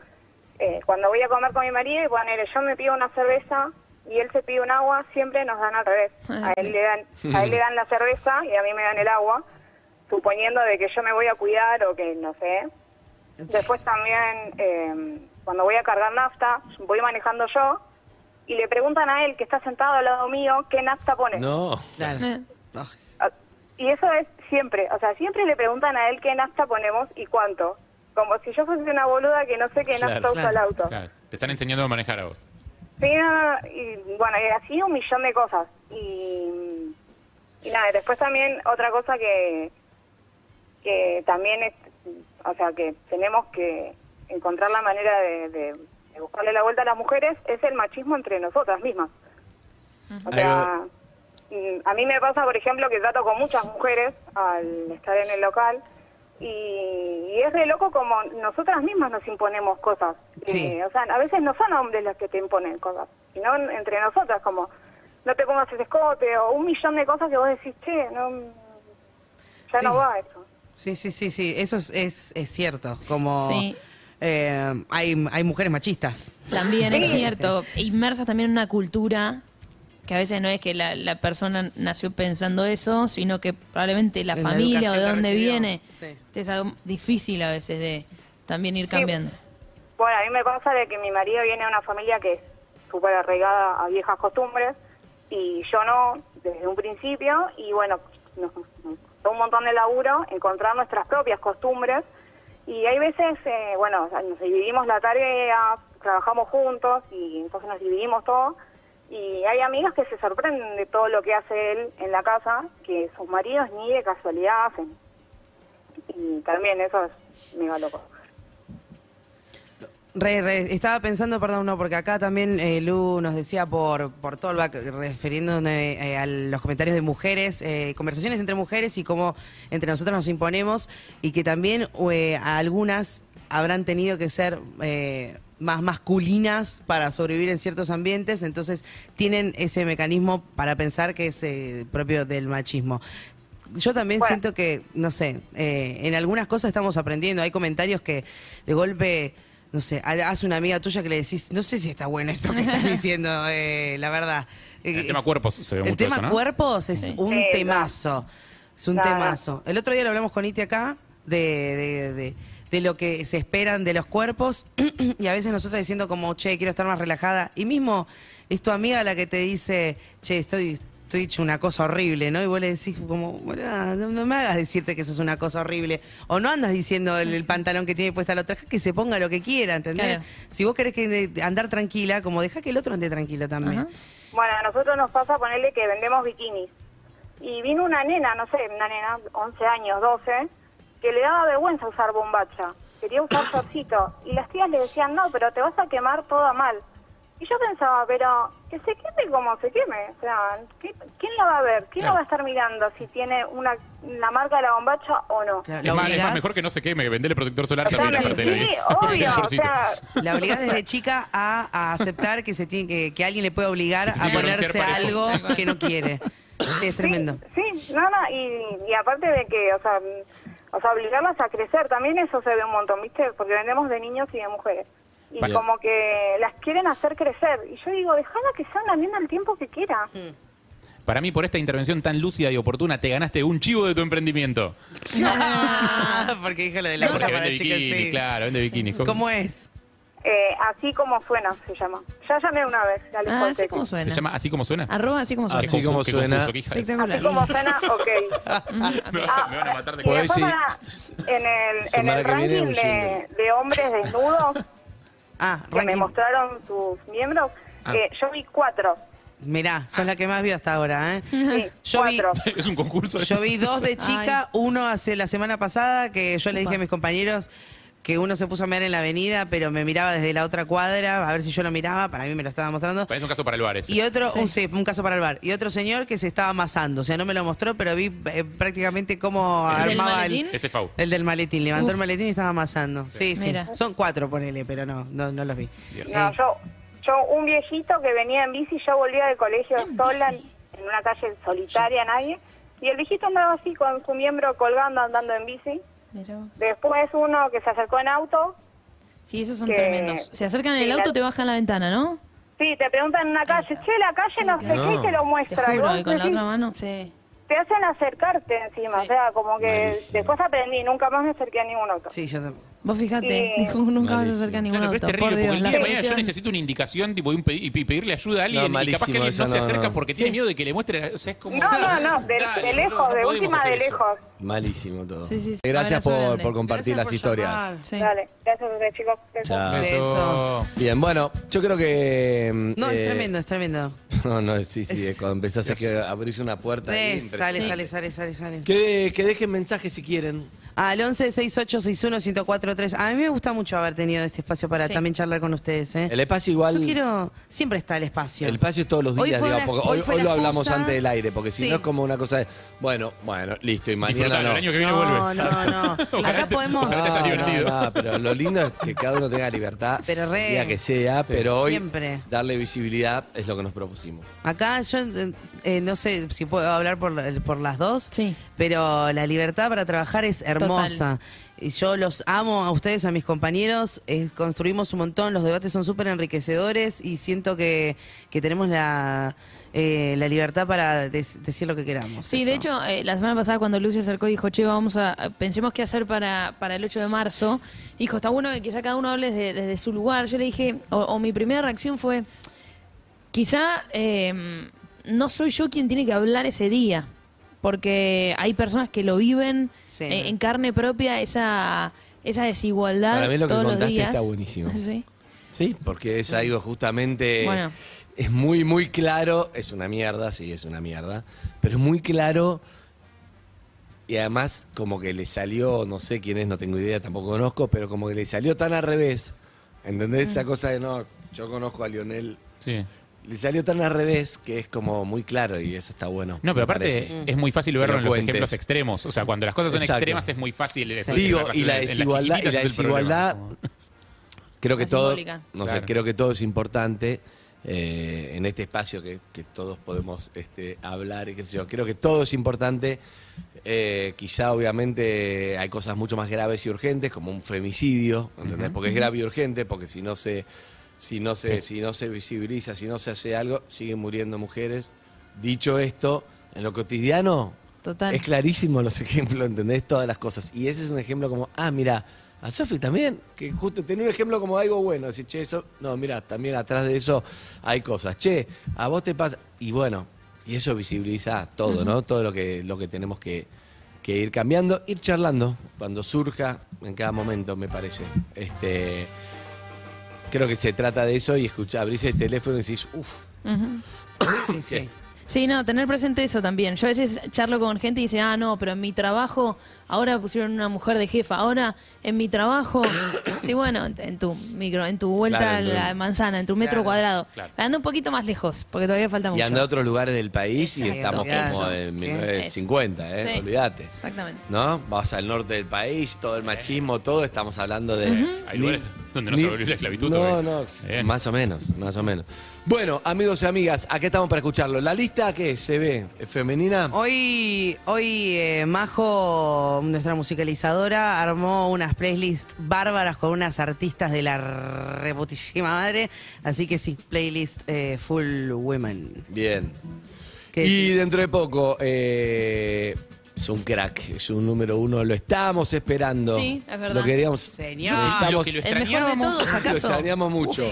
eh, cuando voy a comer con mi marido y ponele, yo me pido una cerveza y él se pide un agua, siempre nos dan al revés. Ah, A sí. él, le dan, a él le dan la cerveza y a mí me dan el agua, suponiendo de que yo me voy a cuidar o que no sé. Después también, eh, cuando voy a cargar nafta, voy manejando yo y le preguntan a él, que está sentado al lado mío, qué nafta pone. No. Claro. Oh, Ah, Y eso es siempre, o sea, siempre le preguntan a él qué nafta ponemos y cuánto. Como si yo fuese una boluda que no sé qué Claro, nafta usa el auto. Claro, te están enseñando a manejar a vos. Sí, no, y bueno, y así un millón de cosas. Y, y nada, después también otra cosa que, que también es, o sea, que tenemos que encontrar la manera de, de- de buscarle la vuelta a las mujeres es el machismo entre nosotras mismas. O sea, a mí me pasa, por ejemplo, que trato con muchas mujeres al estar en el local y, y es de loco como nosotras mismas nos imponemos cosas. Sí. Eh, o sea, a veces no son hombres los que te imponen cosas, sino en- entre nosotras, como no te pongas ese escote o un millón de cosas que vos decís, che, no, ya Sí. no va eso. Sí, sí, sí, sí, eso es, es, es cierto. Como Sí. eh, hay, hay mujeres machistas. También es cierto, inmersas también en una cultura que a veces no es que la, la persona nació pensando eso, sino que probablemente la En la familia o de dónde recibió. viene. Sí. Este Es algo difícil a veces de también ir cambiando. Bueno, a mí me pasa de que mi marido viene de una familia que es súper arraigada a viejas costumbres y yo no, desde un principio, y bueno, nos un montón de laburo encontrar nuestras propias costumbres y hay veces, eh, bueno, nos dividimos la tarea, trabajamos juntos y entonces nos dividimos todo y hay amigas que se sorprenden de todo lo que hace él en la casa, que sus maridos ni de casualidad hacen. Y también eso es mega loco. Re, estaba pensando, perdón, no, porque acá también eh, Lu nos decía por, por back, refiriéndome eh, a los comentarios de mujeres, eh, conversaciones entre mujeres y cómo entre nosotros nos imponemos y que también eh, a algunas habrán tenido que ser eh, más masculinas para sobrevivir en ciertos ambientes, entonces tienen ese mecanismo para pensar que es eh, propio del machismo. Yo también Bueno. siento que, no sé, eh, en algunas cosas estamos aprendiendo. Hay comentarios que de golpe, no sé, ha- hace una amiga tuya que le decís, no sé si está bueno esto que estás diciendo, eh, la verdad. El tema cuerpos se ve El mucho tema eso, ¿no? cuerpos es Sí. un Sí, temazo. Es un Claro. temazo. El otro día lo hablamos con Iti acá de, de, de- de lo que se esperan de los cuerpos y a veces nosotros diciendo como, che, quiero estar más relajada. Y mismo es tu amiga la que te dice, che, estoy, estoy hecho una cosa horrible, ¿no? Y vos le decís como, "Boluda, no, no me hagas decirte que eso es una cosa horrible. O no andas diciendo el, el pantalón que tiene puesta la otra, que se ponga lo que quiera, ¿entendés? Claro. Si vos querés que andar tranquila, como deja que el otro ande tranquilo también. Ajá. Bueno, a nosotros nos pasa ponerle que vendemos bikinis. Y vino una nena, no sé, una nena, 11 años, 12, que le daba vergüenza usar bombacha. Quería usar shortcito. Y las tías le decían, no, pero te vas a quemar toda mal. Y yo pensaba, pero que se queme como se queme. O sea, ¿qué- ¿quién la va a ver? ¿Quién Claro. la va a estar mirando si tiene una la marca de la bombacha o no? Claro, Es más, es más, mejor que no se queme, que vendele protector solar O sea, también. aparte de sí, ahí. obvio, o sea, La obligás desde chica a, a aceptar que se tiene que, que alguien le puede obligar a ponerse algo que no quiere. Sí, es tremendo. Sí, no, no, y, y aparte de que, o sea, o sea, obligarlas a crecer, también eso se ve un montón, ¿viste? Porque vendemos de niños y de mujeres. Y Bien. como que las quieren hacer crecer. Y yo digo, déjala que sea una nena el tiempo que quiera. Para mí, por esta intervención tan lúcida y oportuna, te ganaste un chivo de tu emprendimiento. Porque dijo lo de la Porque cosa para vende chicas, bikini, sí. claro, vende bikinis. ¿Cómo es? Eh, así como suena, se llama. Ya llamé una vez. a Luis Ah, así como suena. ¿Se llama así como suena? Arroba así como suena. Así como suena. Así como suena, ok. me, vas a, me van a matar de Y Pues después sí. para- en el, en el ranking de, hombres desnudos Ah, que me mostraron sus miembros, Ah. eh, yo vi cuatro. Mirá, sos la que más vio hasta ahora, ¿eh? Sí, Yo vi, cuatro. Es un concurso. yo vi dos de chica, uno hace la semana pasada que yo le dije a mis compañeros, que uno se puso a mirar en la avenida, pero me miraba desde la otra cuadra, a ver si yo lo miraba, para mí me lo estaba mostrando. Es un caso para el bar ese. Y otro, un, sí, un caso para el bar. Y otro señor que se estaba amasando. O sea, no me lo mostró, pero vi eh, prácticamente cómo ¿Ese es el armaba el? Ese Fau. el del maletín. Levantó Uf. el maletín y estaba amasando. Sí, sí. Son cuatro, ponele, pero no, no, no los vi. Dios. No, yo, yo, un viejito que venía en bici, yo volvía del colegio En sola, bici. en una calle solitaria, nadie, y el viejito andaba así con su miembro colgando, andando en bici. Después uno que se acercó en auto, Sí, esos son Que- tremendos. Se acercan en el Sí, auto, la- te bajan la ventana, ¿no? sí, te preguntan en una calle, che, la calle no sé qué, y te lo Te muestra. y juro, y con la otra mano, sí. te hacen acercarte encima, Sí. o sea, como que Malísimo. después aprendí, nunca más me acerqué a ningún auto. Sí, yo también. Vos fíjate, Sí. dijo, nunca vas a acercar a ningún Claro, pero auto. es terrible Por porque Dios, el día de mañana yo necesito una indicación tipo, y, un pedi- y pe- pedirle ayuda a alguien No, y capaz que alguien no se acerca no. porque tiene miedo de que le muestre. O sea, es como. No, no, no, de, Dale, de no, lejos, no de última de eso. lejos. Malísimo todo. Sí, sí, sí. Gracias por, compartir Gracias las por historias. Dale, gracias a ustedes, chicos. Chao. Beso. Bien, bueno, yo creo que. mm, No, es eh, tremendo, es tremendo. No, no, sí, sí, Es- cuando empezás a abrirse una puerta. Eh, sale, sale, sale, sale, sale. Que, que dejen mensajes si quieren. Al 11 68 61 1043. A mí me gusta mucho haber tenido este espacio para Sí. también charlar con ustedes. ¿eh? El espacio igual. Yo quiero. Siempre está el espacio. El espacio es todos los días, digamos, porque hoy lo hablamos excusa. antes del aire, porque si Sí. no es como una cosa de, bueno, bueno, listo, y mañana no. el año que viene no, vuelve. no, no. Acá podemos. No, no, pero lo lindo es que cada uno tenga libertad, Pero re. día que sea, Sí. pero hoy Siempre. darle visibilidad es lo que nos propusimos. Acá yo eh, eh, no sé si puedo hablar por, por las dos, Sí. pero la libertad para trabajar es hermosa. Y yo los amo a ustedes, a mis compañeros, eh, construimos un montón, los debates son súper enriquecedores y siento que, que tenemos la, eh, la libertad para decir lo que queramos. Sí, Eso. de hecho, eh, la semana pasada cuando Lucy acercó y dijo, che, vamos a, pensemos qué hacer para, para el 8 de marzo, dijo, está bueno que quizá cada uno hable desde, desde su lugar. Yo le dije, o, o mi primera reacción fue, quizá eh, no soy yo quien tiene que hablar ese día, porque hay personas que lo viven Sí. eh, en carne propia, esa, esa desigualdad Para mí lo que todos los contaste días. está buenísimo. Sí. Sí, porque es algo justamente. Bueno. Es muy, muy claro. Es una mierda, sí, es una mierda. Pero es muy claro. Y además, como que le salió, no sé quién es, no tengo idea, tampoco conozco, pero como que le salió tan al revés. ¿Entendés? Mm. Esa cosa de no, yo conozco a Lionel. Sí. Le salió tan al revés que es como muy claro y eso está bueno. No, pero aparte parece. es muy fácil verlo lo en los cuentes. ejemplos extremos. O sea, cuando las cosas son Exacto. extremas es muy fácil. Digo, y la desigualdad, y la desigualdad creo que La todo, no sé, creo que todo es importante eh, en este espacio que, que todos podemos este, hablar y qué sé yo. Creo que todo es importante. Eh, quizá obviamente hay cosas mucho más graves y urgentes, como un femicidio, ¿entendés? Porque es grave y urgente, porque si no se, si no se, si no se visibiliza, si no se hace algo, siguen muriendo mujeres. Dicho esto, en lo cotidiano Total. es clarísimo los ejemplos, ¿entendés? Todas las cosas. Y ese es un ejemplo como, ah, mira, a Sofi también, que justo tenía un ejemplo como algo bueno. Decir, che, eso, no, mira, también atrás de eso hay cosas. Che, a vos te pasa. Y bueno, y eso visibiliza todo, ¿no? Todo lo que, lo que tenemos que, que ir cambiando, ir charlando cuando surja en cada momento, me parece. Este. Creo que se trata de eso y escuchar, abrirse el teléfono y decís, uff. Sí, sí. Sí, no, tener presente eso también. Yo a veces charlo con gente y dice, ah, no, pero en mi trabajo, ahora pusieron una mujer de jefa, ahora en mi trabajo, sí, bueno, en- en tu micro, en tu vuelta Claro, a en tu- la manzana, en tu metro Claro, cuadrado. claro. Anda un poquito más lejos, porque todavía falta mucho. y anda a otros lugares del país y estamos como en ¿Qué? 1950, ¿eh? Sí. Olvídate. Exactamente. ¿No? Vas al norte del país, todo el machismo, todo, estamos hablando de... Hay lugares donde no se abolió la esclavitud No, todavía. no, Bien. más o menos, más o menos. Bueno, amigos y amigas, aquí estamos para escucharlo. ¿La lista qué es? ¿Se ve? ¿Es femenina? Hoy, hoy eh, Majo, nuestra musicalizadora, armó unas playlists bárbaras con unas artistas de la reputísima madre. Así que sí, playlist eh, full women. Bien. ¿Qué Y decís? dentro de poco, eh, es un crack, es un número uno, lo estábamos esperando. Sí, es verdad. Lo queríamos. Señor. Estamos, que lo El mejor de extrañábamos. todos, lo ¿acaso? extrañamos mucho.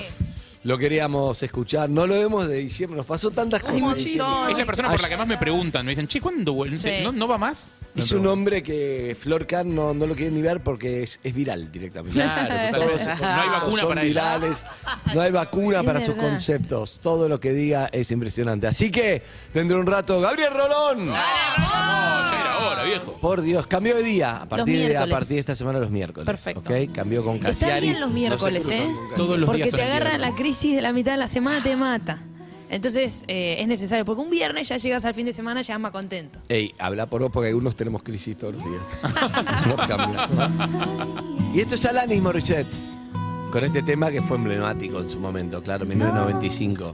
Lo queríamos escuchar. No lo vemos de diciembre. Nos pasó tantas Ay, cosas. muchísimo. Es la persona por la que más me preguntan. Me dicen, che, ¿cuándo vuelve? Sí. ¿No, ¿No va más? Es un hombre que Flor no, no lo quiere ni ver porque es, es viral directamente. Claro, Todos totalmente. No hay vacuna son para él. virales, no hay vacuna para sus verdad. conceptos. Todo lo que diga es impresionante. Así que, dentro de un rato, Gabriel Rolón. Vamos, Por Dios, cambió de día. A partir, de, a partir de esta semana los miércoles. Perfecto. ¿ok? Cambió con Está Cassiari. bien los miércoles, ¿eh? Todos los Porque días te son el agarra la crisis de la mitad de la semana, te mata. Entonces eh, es necesario, porque un viernes ya llegas al fin de semana, ya más contento. Ey, habla por vos porque algunos tenemos crisis todos los días. Y esto es Alanis Morissette. Con este tema que fue emblemático en su momento, claro, 1995.